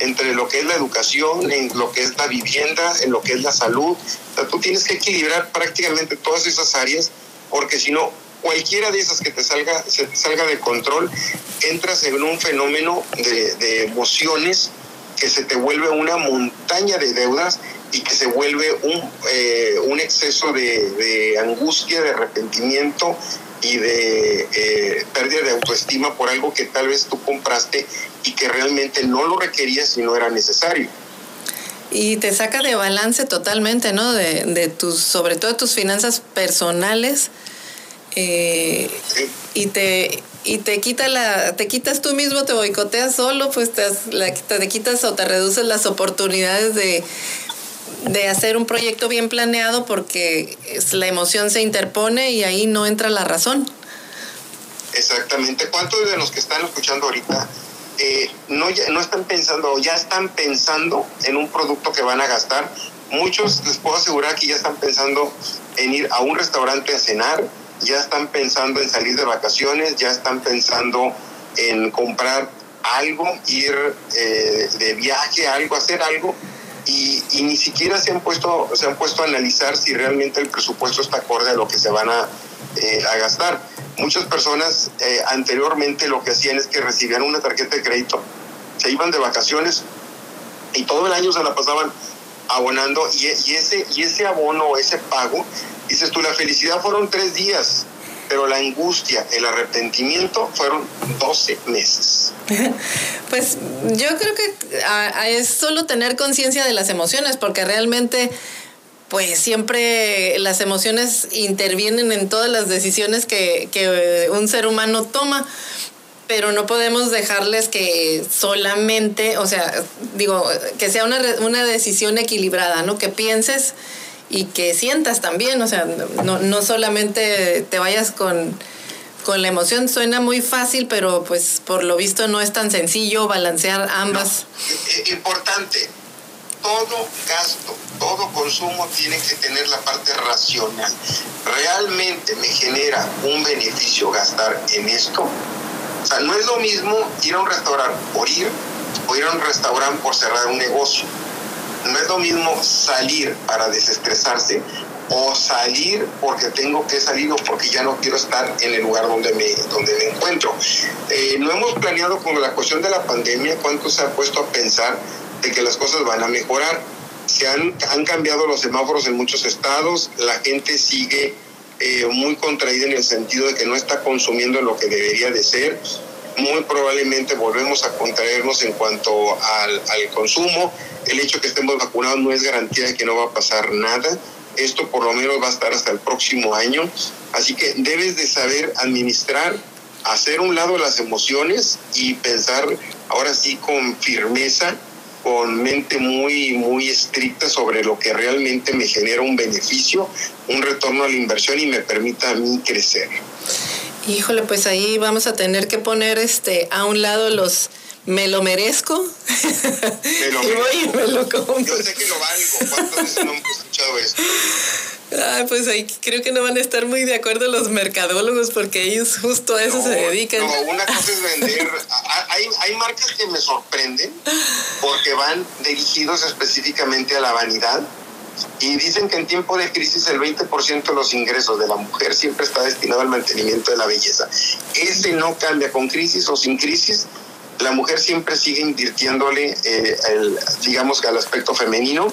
entre lo que es la educación, en lo que es la vivienda, en lo que es la salud. O sea, tú tienes que equilibrar prácticamente todas esas áreas, porque si no, cualquiera de esas que te salga, se salga de control, entras en un fenómeno de, emociones que se te vuelve una montaña de deudas y que se vuelve un, eh, un exceso de, de, angustia, de arrepentimiento y de eh, pérdida de autoestima por algo que tal vez tú compraste y que realmente no lo requerías y no era necesario. Y te saca de balance totalmente, ¿no? De, de tus, sobre todo tus finanzas personales eh, y te y te quita la te quitas tú mismo te boicoteas solo pues te, te quitas o te reduces las oportunidades de de hacer un proyecto bien planeado porque la emoción se interpone y ahí no entra la razón. Exactamente. ¿Cuántos de los que están escuchando ahorita eh, no, no están pensando o ya están pensando en un producto que van a gastar? Muchos les puedo asegurar que ya están pensando en ir a un restaurante a cenar, ya están pensando en salir de vacaciones, ya están pensando en comprar algo, ir eh, de viaje, algo, hacer algo, y, ni siquiera se han puesto se han puesto a analizar si realmente el presupuesto está acorde a lo que se van a, eh, a gastar. Muchas personas eh, anteriormente lo que hacían es que recibían una tarjeta de crédito, se iban de vacaciones y todo el año se la pasaban abonando y ese, y ese abono, ese pago, dices tú, la felicidad fueron tres días, pero la angustia, el arrepentimiento fueron 12 meses. Pues yo creo que a, es solo tener conciencia de las emociones, porque realmente pues siempre las emociones intervienen en todas las decisiones que, que un ser humano toma pero no podemos dejarles que solamente, o sea, digo, que sea una, una decisión equilibrada, ¿no? Que pienses y que sientas también, o sea, no, no solamente te vayas con, con la emoción, suena muy fácil, pero pues por lo visto no es tan sencillo balancear ambas. No, importante, todo gasto, todo consumo tiene que tener la parte racional. ¿Realmente me genera un beneficio gastar en esto? O sea, no es lo mismo ir a un restaurante por ir o ir a un restaurante por cerrar un negocio. No es lo mismo salir para desestresarse o salir porque tengo que salir o porque ya no quiero estar en el lugar donde me, donde me encuentro. Eh, no hemos planeado con la cuestión de la pandemia cuánto se ha puesto a pensar de que las cosas van a mejorar. Se han, han cambiado los semáforos en muchos estados, la gente sigue eh, muy contraída en el sentido de que no está consumiendo lo que debería de ser. Muy probablemente volvemos a contraernos en cuanto al, al consumo. El hecho de que estemos vacunados no es garantía de que no va a pasar nada. Esto por lo menos va a estar hasta el próximo año. Así que debes de saber administrar, hacer un lado las emociones y pensar ahora sí con firmeza con mente muy, muy estricta sobre lo que realmente me genera un beneficio, un retorno a la inversión y me permita a mí crecer. Híjole, pues ahí vamos a tener que poner este a un lado los me lo merezco. Me lo y voy y me lo compro. Yo sé que lo valgo. ¿Cuántas veces no hemos escuchado esto? Ah, pues ahí creo que no van a estar muy de acuerdo los mercadólogos porque ellos justo a eso no, se dedican. No, una cosa es vender. Hay, hay marcas que me sorprenden porque van dirigidos específicamente a la vanidad Y dicen que en tiempo de crisis el 20% de los ingresos de la mujer siempre está destinado al mantenimiento de la belleza. Ese no cambia con crisis o sin crisis. La mujer siempre sigue invirtiéndole, eh, digamos, al aspecto femenino.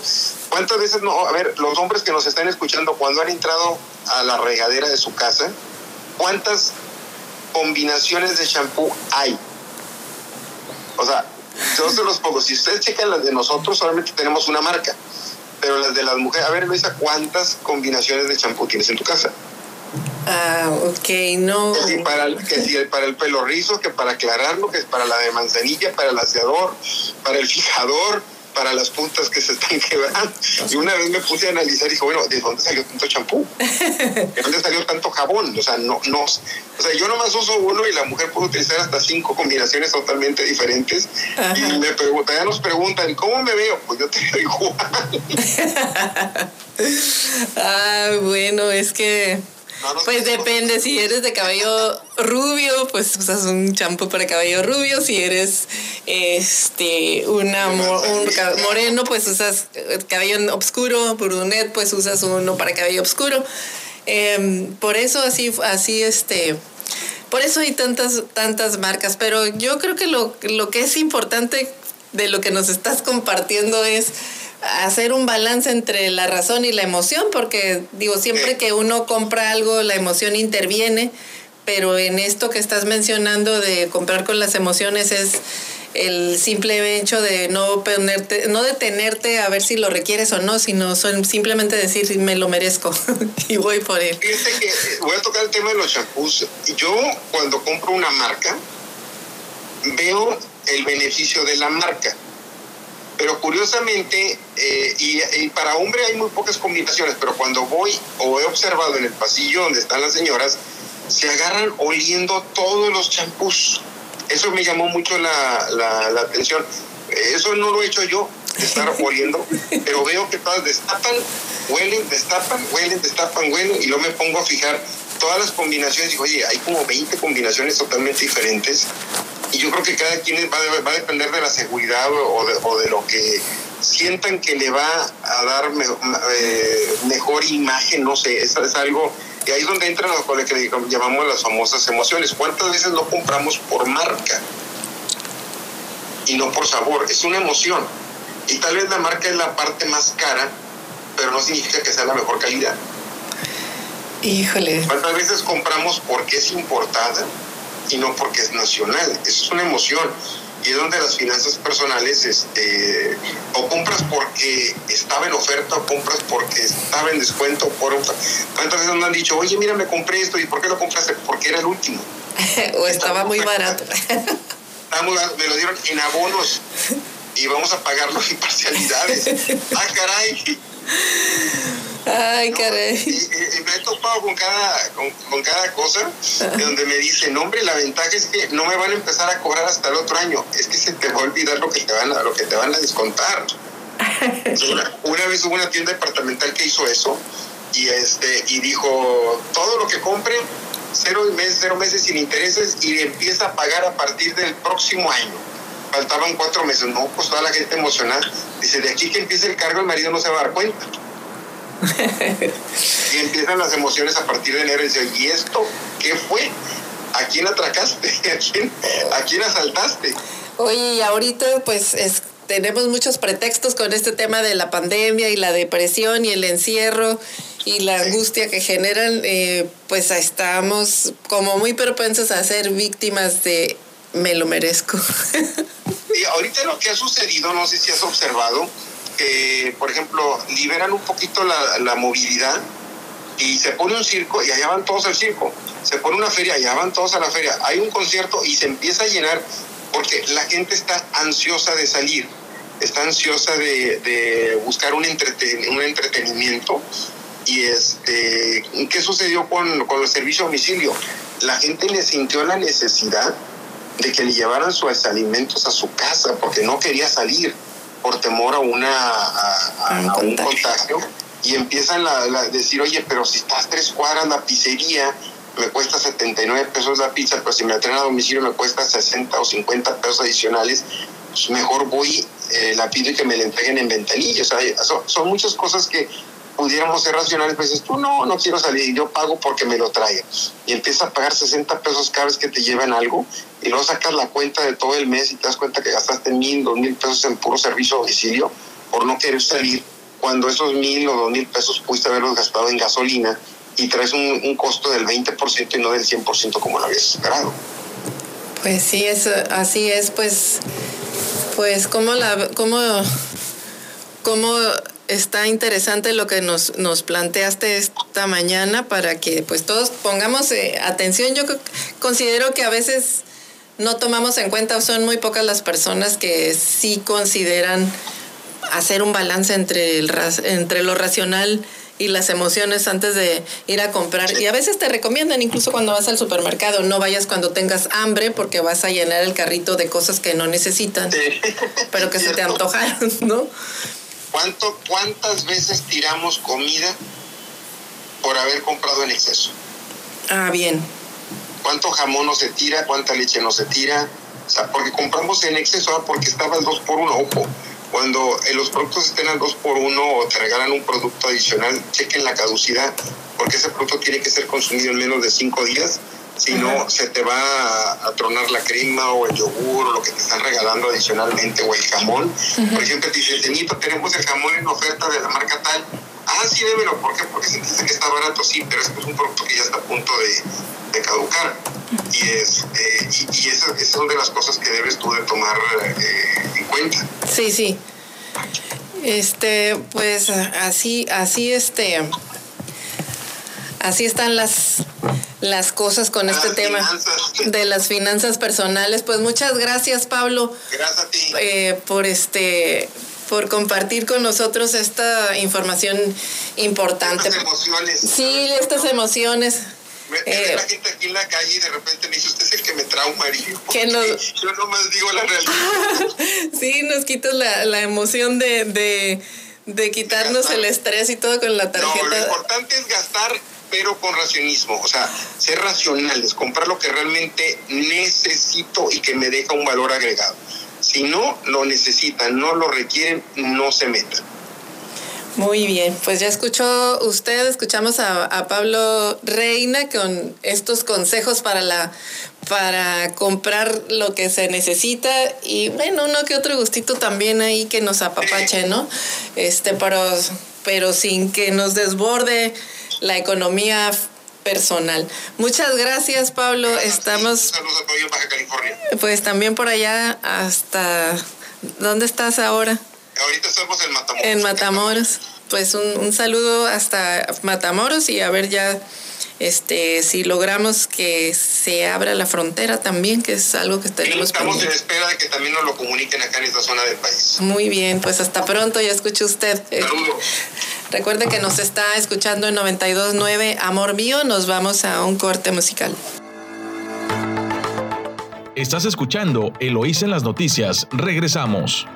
¿Cuántas veces no? A ver, los hombres que nos están escuchando, cuando han entrado a la regadera de su casa, ¿cuántas combinaciones de shampoo hay? O sea, yo se los pongo. Si ustedes checan las de nosotros, solamente tenemos una marca. Pero las de las mujeres, a ver, Luisa, ¿cuántas combinaciones de champú tienes en tu casa? Ah, ok, no. Que si para el, que si para el pelo rizo, que para aclararlo, que es para la de manzanilla, para el aseador, para el fijador, para las puntas que se están quebrando. Y una vez me puse a analizar y dije, bueno, ¿de dónde salió tanto champú? ¿De dónde salió tanto jabón? O sea, no, no, o sea, yo nomás uso uno y la mujer puede utilizar hasta cinco combinaciones totalmente diferentes. Y me preguntan, ya nos preguntan, ¿cómo me veo? Pues yo te veo igual. ah, bueno, es que pues depende, si eres de cabello rubio, pues usas un champú para cabello rubio, si eres este una un moreno, pues usas cabello oscuro, brunet, pues usas uno para cabello oscuro. Em, por eso así así este por eso hay tantas tantas marcas, pero yo creo que lo, lo que es importante de lo que nos estás compartiendo es hacer un balance entre la razón y la emoción, porque digo, siempre que uno compra algo, la emoción interviene, pero en esto que estás mencionando de comprar con las emociones es el simple hecho de no ponerte, no detenerte a ver si lo requieres o no, sino simplemente decir me lo merezco y voy por él. Fíjate que voy a tocar el tema de los champús. Yo cuando compro una marca veo el beneficio de la marca pero curiosamente, eh, y, para hombre hay muy pocas combinaciones, pero cuando voy o he observado en el pasillo donde están las señoras, se agarran oliendo todos los champús. Eso me llamó mucho la, la, atención. Eso no lo he hecho yo, de estar oliendo, pero veo que todas destapan, huelen, destapan, huelen, destapan, huelen, y luego me pongo a fijar todas las combinaciones. Y digo, oye, hay como 20 combinaciones totalmente diferentes y yo creo que cada quien va, va a depender de la seguridad o de, o de, lo que sientan que le va a dar eh, mejor imagen, no sé, es, es algo, y ahí es donde entran lo que llamamos las famosas emociones. ¿Cuántas veces no compramos por marca y no por sabor? Es una emoción. Y tal vez la marca es la parte más cara, pero no significa que sea la mejor calidad. Híjole. ¿Cuántas veces compramos porque es importada? y no porque es nacional. Eso es una emoción. Y es donde las finanzas personales, este, o compras porque estaba en oferta, o compras porque estaba en descuento. Por ¿Cuántas veces nos han dicho, oye, mira, me compré esto, ¿y por qué lo compraste? Porque era el último. o estaba muy barato. me lo dieron en abonos y vamos a pagarlo en parcialidades. ah, caray. Ay, caray. Y, me he topado con cada, con, cada cosa donde me dicen, hombre, la ventaja es que no me van a empezar a cobrar hasta el otro año. Es que se te va a olvidar lo que te van a, lo que te van a descontar. una, vez hubo una tienda departamental que hizo eso y este y dijo todo lo que compre cero meses, cero meses sin intereses y empieza a pagar a partir del próximo año. Faltaban cuatro meses, no, pues toda la gente emocionada. Dice, de aquí que empiece el cargo el marido no se va a dar cuenta y empiezan las emociones a partir de enero y dicen, ¿y esto qué fue? ¿A quién atracaste? ¿A quién, a quién asaltaste? Oye, y ahorita pues es, tenemos muchos pretextos con este tema de la pandemia y la depresión y el encierro y la angustia que generan, eh, pues estamos como muy propensos a ser víctimas de me lo merezco. y ahorita lo que ha sucedido, no sé si has observado, por ejemplo, liberan un poquito la, movilidad y se pone un circo y allá van todos al circo. Se pone una feria, allá van todos a la feria. Hay un concierto y se empieza a llenar porque la gente está ansiosa de salir, está ansiosa de, buscar un, un entretenimiento. Y este, ¿qué sucedió con, con el servicio a domicilio? La gente le sintió la necesidad de que le llevaran sus alimentos a su casa porque no quería salir por temor a, una, a, un contagio y empiezan a, decir, oye, pero si estás tres cuadras la pizzería, me cuesta 79 pesos la pizza, pero si me la traen a domicilio me cuesta 60 o 50 pesos adicionales, pues mejor voy eh, la pido y que me la entreguen en ventanilla. O sea, son, muchas cosas que pudiéramos ser racionales, pues dices, tú no, no quiero salir, yo pago porque me lo traigan. Y empiezas a pagar 60 pesos cada vez que te llevan algo y luego sacas la cuenta de todo el mes y te das cuenta que gastaste mil, dos mil pesos en puro servicio a domicilio por no querer salir, cuando esos mil o dos mil pesos pudiste haberlos gastado en gasolina y traes un, un costo del 20% y no del 100% como lo habías esperado. Pues sí, es, así es, pues, pues como la, como, como está interesante lo que nos, nos planteaste esta mañana para que pues todos pongamos eh, atención. Yo considero que a veces no tomamos en cuenta, son muy pocas las personas que sí consideran hacer un balance entre, el, entre lo racional y las emociones antes de ir a comprar. Y a veces te recomiendan, incluso cuando vas al supermercado, no vayas cuando tengas hambre porque vas a llenar el carrito de cosas que no necesitan, pero que se te antojaron, ¿no? ¿Cuánto, ¿Cuántas veces tiramos comida por haber comprado en exceso? Ah, bien. ¿Cuánto jamón no se tira? ¿Cuánta leche no se tira? O sea, porque compramos en exceso, ah, porque estaba el 2 por 1, ojo cuando eh, los productos estén al 2 por 1 o te regalan un producto adicional, chequen la caducidad, porque ese producto tiene que ser consumido en menos de 5 días, si no se te va a, tronar la crema o el yogur o lo que te están regalando adicionalmente o el jamón. Por ejemplo, te dicen, Tenito, tenemos el jamón en oferta de la marca tal. Ah, sí, démelo. ¿Por qué? Porque se dice que está barato, sí, pero es un producto que ya está a punto de, caducar. Y, es, eh, y, esas, son de las cosas que debes tú de tomar eh, en cuenta. Sí, sí. Este, pues así, así este, así están las las cosas con este tema de las finanzas personales. Pues muchas gracias, Pablo. Gracias a ti. Eh, por este por compartir con nosotros esta información importante. Estas emociones. Sí, estas emociones. Me, eh, la gente aquí en la calle y de repente me dice, usted es el que me trauma. Que no yo nomás digo la realidad. sí, nos quitas la, la emoción de, de, de quitarnos el estrés y todo con la tarjeta. No, lo importante es gastar pero con racionismo, o sea, ser racionales, comprar lo que realmente necesito y que me deja un valor agregado. Si no lo necesitan, no lo requieren, no se metan. Muy bien, pues ya escuchó usted, escuchamos a, Pablo Reina con estos consejos para la para comprar lo que se necesita y bueno, uno que otro gustito también ahí que nos apapache, ¿no? Este, pero, pero sin que nos desborde la economía personal. Muchas gracias, Pablo. Estamos. Saludos a Baja California. Pues también por allá hasta. ¿Dónde estás ahora? Ahorita estamos en Matamoros. En Matamoros. Pues un, un saludo hasta Matamoros y a ver ya este, si logramos que se abra la frontera también, que es algo que tenemos. Estamos en espera de que también nos lo comuniquen acá en esta zona del país. Muy bien, pues hasta pronto, ya escuche usted. Saludos. Recuerde que nos está escuchando en 92.9 Amor Mío, nos vamos a un corte musical. Estás escuchando Eloís en las noticias, regresamos.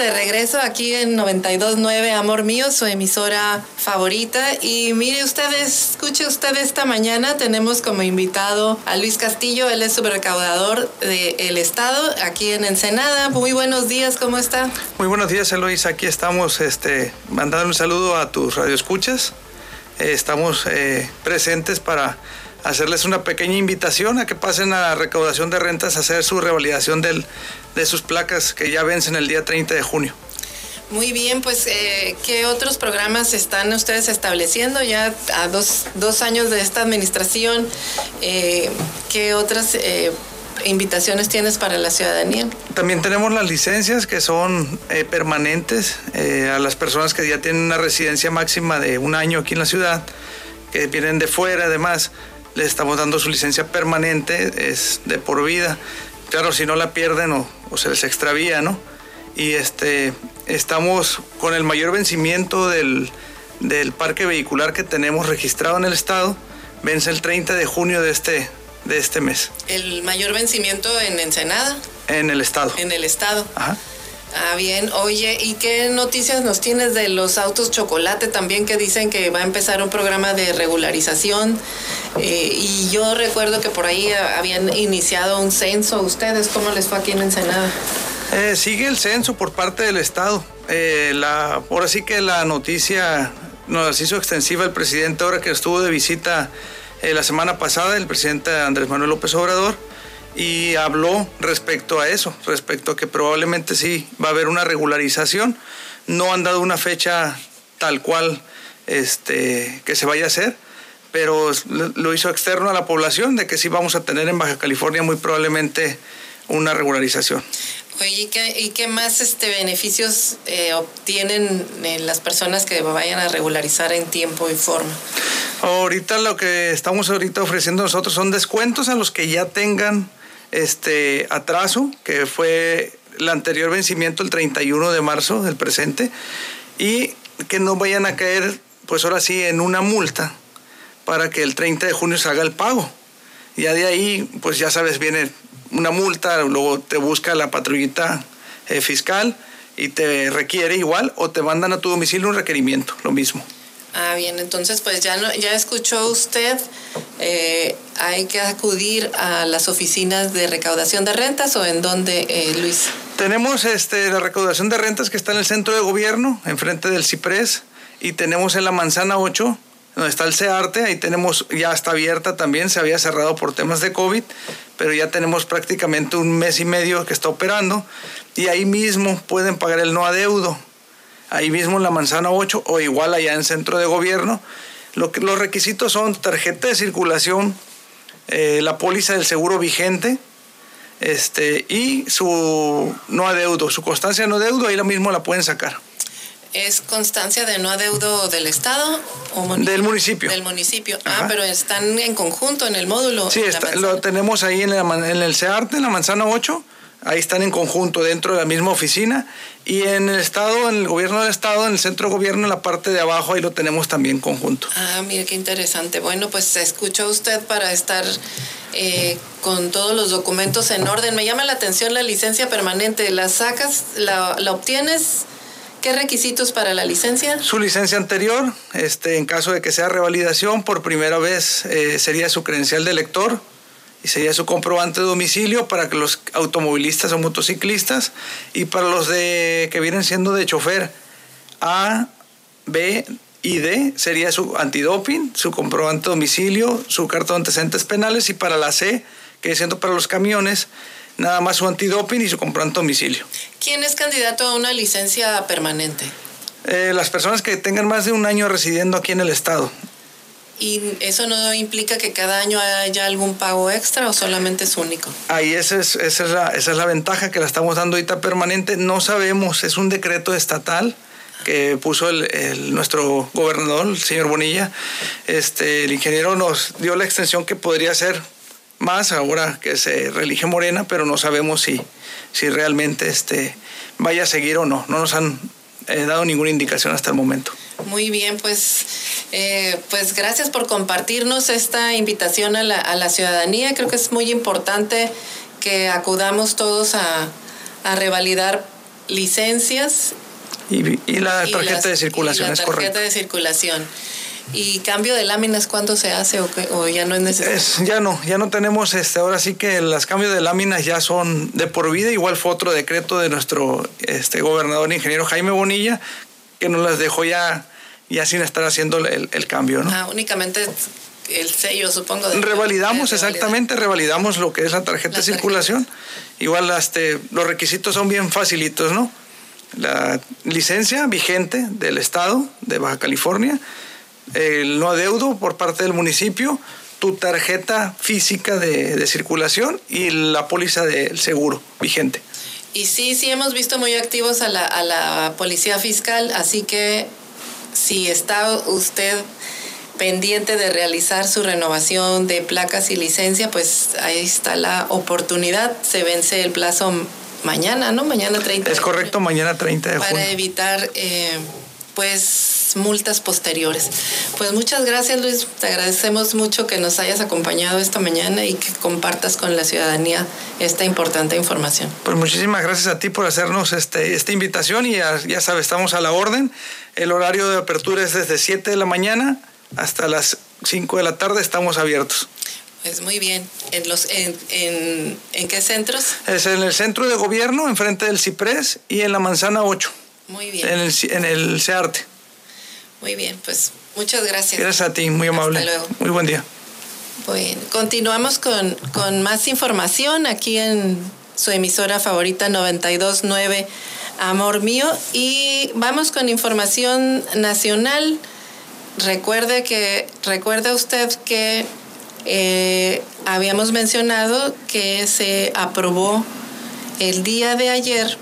De regreso aquí en 92.9 Amor Mío, su emisora favorita. Y mire usted, escuche usted esta mañana, tenemos como invitado a Luis Castillo, él es subrecaudador del Estado aquí en Ensenada. Muy buenos días, ¿cómo está? Muy buenos días, Eloís. Aquí estamos este, mandando un saludo a tus radioescuchas. Eh, estamos eh, presentes para hacerles una pequeña invitación a que pasen a la recaudación de rentas a hacer su revalidación del, de sus placas que ya vencen el día 30 de junio. Muy bien, pues eh, ¿qué otros programas están ustedes estableciendo ya a dos, dos años de esta administración? Eh, ¿Qué otras eh, invitaciones tienes para la ciudadanía? También tenemos las licencias que son permanentes a las personas que ya tienen una residencia máxima de un año aquí en la ciudad, que vienen de fuera además le estamos dando su licencia permanente, es de por vida. Claro, si no la pierden o, se les extravía, ¿no? Y este, estamos con el mayor vencimiento del, parque vehicular que tenemos registrado en el estado, vence el 30 de junio de este, de este mes. ¿El mayor vencimiento en Ensenada? En el estado. En el estado. Ajá. Ah, bien. Oye, ¿y qué noticias nos tienes de los autos chocolate también que dicen que va a empezar un programa de regularización? Eh, y yo recuerdo que por ahí habían iniciado un censo. ¿Ustedes cómo les fue aquí en Ensenada? Eh, sigue el censo por parte del Estado. Eh, ahora sí que la noticia nos hizo extensiva el presidente ahora que estuvo de visita la semana pasada, el presidente Andrés Manuel López Obrador y habló respecto a eso, respecto a que probablemente sí va a haber una regularización. No han dado una fecha tal cual este, que se vaya a hacer, pero lo hizo externo a la población de que sí vamos a tener en Baja California muy probablemente una regularización. Oye, ¿y qué, más este, beneficios eh, obtienen eh, las personas que vayan a regularizar en tiempo y forma? Ahorita lo que estamos ahorita ofreciendo nosotros son descuentos a los que ya tengan este atraso, que fue el anterior vencimiento el 31 de marzo del presente, y que no vayan a caer, pues ahora sí, en una multa para que el 30 de junio se haga el pago. Ya de ahí, pues ya sabes, viene una multa, luego te busca la patrullita eh, fiscal y te requiere igual o te mandan a tu domicilio un requerimiento, lo mismo. Ah, bien, entonces pues ya, ya escuchó usted, eh, hay que acudir a las oficinas de recaudación de rentas o en dónde, eh, Luis. Tenemos este, la recaudación de rentas que está en el centro de gobierno, enfrente del CIPRES, y tenemos en la Manzana 8, donde está el CEARTE, ahí tenemos, ya está abierta también, se había cerrado por temas de COVID, pero ya tenemos prácticamente un mes y medio que está operando, y ahí mismo pueden pagar el no adeudo ahí mismo en la manzana 8 o igual allá en centro de gobierno. Lo que, los requisitos son tarjeta de circulación, eh, la póliza del seguro vigente este, y su no adeudo, su constancia de no adeudo, ahí lo mismo la pueden sacar. ¿Es constancia de no adeudo del Estado o Del municipio. Del municipio. Ah, pero están en conjunto en el módulo. Sí, lo tenemos ahí en, en el CEARTE, en la manzana 8 ahí están en conjunto dentro de la misma oficina y en el estado, en el gobierno del estado, en el centro de gobierno, en la parte de abajo, ahí lo tenemos también conjunto. Ah, mire qué interesante. Bueno, pues se escuchó usted para estar eh, con todos los documentos en orden. Me llama la atención la licencia permanente. ¿La sacas, la, la obtienes? ¿Qué requisitos para la licencia? Su licencia anterior, este, en caso de que sea revalidación, por primera vez eh, sería su credencial de lector y sería su comprobante de domicilio para que los automovilistas o motociclistas y para los de que vienen siendo de chofer A, B y D sería su antidoping, su comprobante de domicilio, su carta de antecedentes penales y para la C, que es siendo para los camiones, nada más su antidoping y su comprobante de domicilio. ¿Quién es candidato a una licencia permanente? Eh, las personas que tengan más de un año residiendo aquí en el estado. ¿Y eso no implica que cada año haya algún pago extra o solamente es único? Ahí esa es, esa es, la, esa es la ventaja que la estamos dando ahorita permanente. No sabemos, es un decreto estatal que puso el, nuestro gobernador, el señor Bonilla. Este, el ingeniero nos dio la extensión que podría ser más ahora que se reelige Morena, pero no sabemos si, si realmente este, vaya a seguir o no. No nos han eh, dado ninguna indicación hasta el momento. Muy bien, pues, eh, pues gracias por compartirnos esta invitación a la, a la, ciudadanía. Creo que es muy importante que acudamos todos a, a revalidar licencias. Y, y la tarjeta de circulación, y la tarjeta de circulación. ¿Y cambio de láminas cuándo se hace o, o ya no es necesario? ya no, ya no tenemos, este, ahora sí que los cambios de láminas ya son de por vida, igual fue otro decreto de nuestro este, gobernador ingeniero Jaime Bonilla, que nos las dejó ya, ya sin estar haciendo el, el cambio, ¿no? Ah, únicamente el sello, supongo. revalidamos, exactamente, revalidamos lo que es la tarjeta de circulación. Igual este, los requisitos son bien facilitos, ¿no? La licencia vigente del Estado de Baja California, el no adeudo por parte del municipio, tu tarjeta física de, de circulación y la póliza del seguro vigente. Y sí, sí hemos visto muy activos a la, a la policía fiscal, así que si está usted pendiente de realizar su renovación de placas y licencia, pues ahí está la oportunidad. Se vence el plazo mañana, ¿no? Mañana 30. Es correcto, mañana 30 de junio. Para evitar, eh, pues las multas posteriores. Pues muchas gracias Luis, te agradecemos mucho que nos hayas acompañado esta mañana y que compartas con la ciudadanía esta importante información. Pues muchísimas gracias a ti por hacernos este, esta invitación y ya, ya sabes, estamos a la orden. El horario de apertura es desde 7 de la mañana hasta las 5 de la tarde, estamos abiertos. Pues muy bien. ¿En, los, en, en, en qué centros? Es en el centro de gobierno, enfrente del Ciprés y en la Manzana 8. Muy bien. En el, en el CEARTE. Muy bien, pues muchas gracias. Gracias a ti, muy amable. Hasta luego. Muy buen día. Bueno, continuamos con, con más información aquí en su emisora favorita 929 Amor Mío y vamos con información nacional. Recuerde que recuerda usted que eh, habíamos mencionado que se aprobó el día de ayer,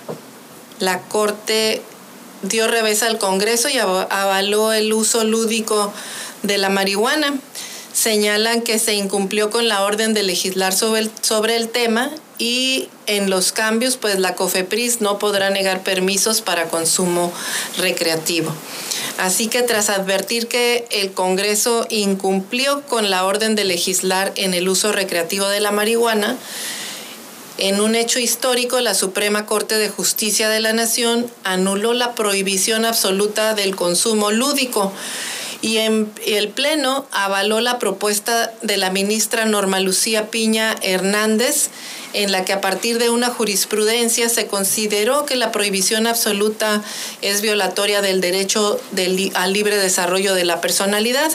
la Corte dio revés al Congreso y avaló el uso lúdico de la marihuana. Señalan que se incumplió con la orden de legislar sobre el, sobre el tema y en los cambios, pues la COFEPRIS no podrá negar permisos para consumo recreativo. Así que tras advertir que el Congreso incumplió con la orden de legislar en el uso recreativo de la marihuana, en un hecho histórico, la Suprema Corte de Justicia de la Nación anuló la prohibición absoluta del consumo lúdico y en el Pleno avaló la propuesta de la ministra Norma Lucía Piña Hernández, en la que a partir de una jurisprudencia se consideró que la prohibición absoluta es violatoria del derecho al libre desarrollo de la personalidad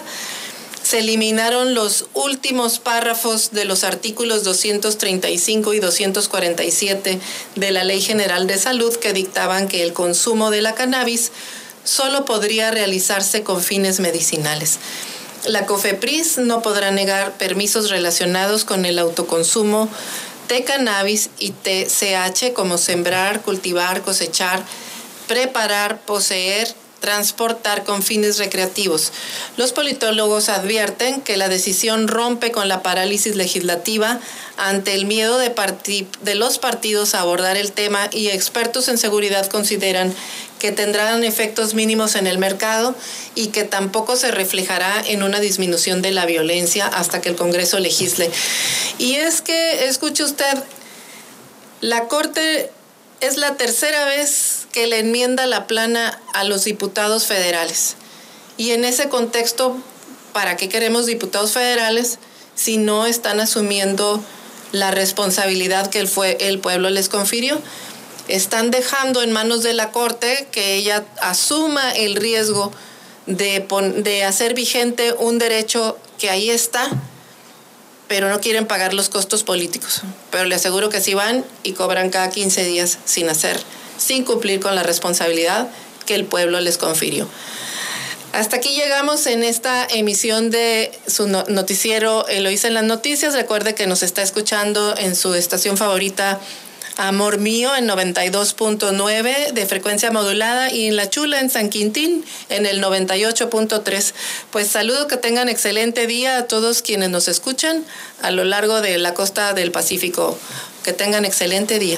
se eliminaron los últimos párrafos de los artículos 235 y 247 de la Ley General de Salud que dictaban que el consumo de la cannabis solo podría realizarse con fines medicinales. La COFEPRIS no podrá negar permisos relacionados con el autoconsumo de cannabis y TCH como sembrar, cultivar, cosechar, preparar, poseer, transportar con fines recreativos. Los politólogos advierten que la decisión rompe con la parálisis legislativa ante el miedo de, de los partidos a abordar el tema y expertos en seguridad consideran que tendrán efectos mínimos en el mercado y que tampoco se reflejará en una disminución de la violencia hasta que el Congreso legisle. Y es que, escuche usted, la Corte es la tercera vez que le enmienda la plana a los diputados federales. Y en ese contexto, ¿para qué queremos diputados federales si no están asumiendo la responsabilidad que el, fue, el pueblo les confirió? Están dejando en manos de la Corte que ella asuma el riesgo de, de hacer vigente un derecho que ahí está, pero no quieren pagar los costos políticos. Pero le aseguro que sí van y cobran cada 15 días sin hacer, sin cumplir con la responsabilidad que el pueblo les confirió. Hasta aquí llegamos en esta emisión de su noticiero Eloísa en las noticias. Recuerde que nos está escuchando en su estación favorita Amor Mío en 92.9 de frecuencia modulada y en La Chula en San Quintín en el 98.3. Pues saludo que tengan excelente día a todos quienes nos escuchan a lo largo de la costa del Pacífico. Que tengan excelente día.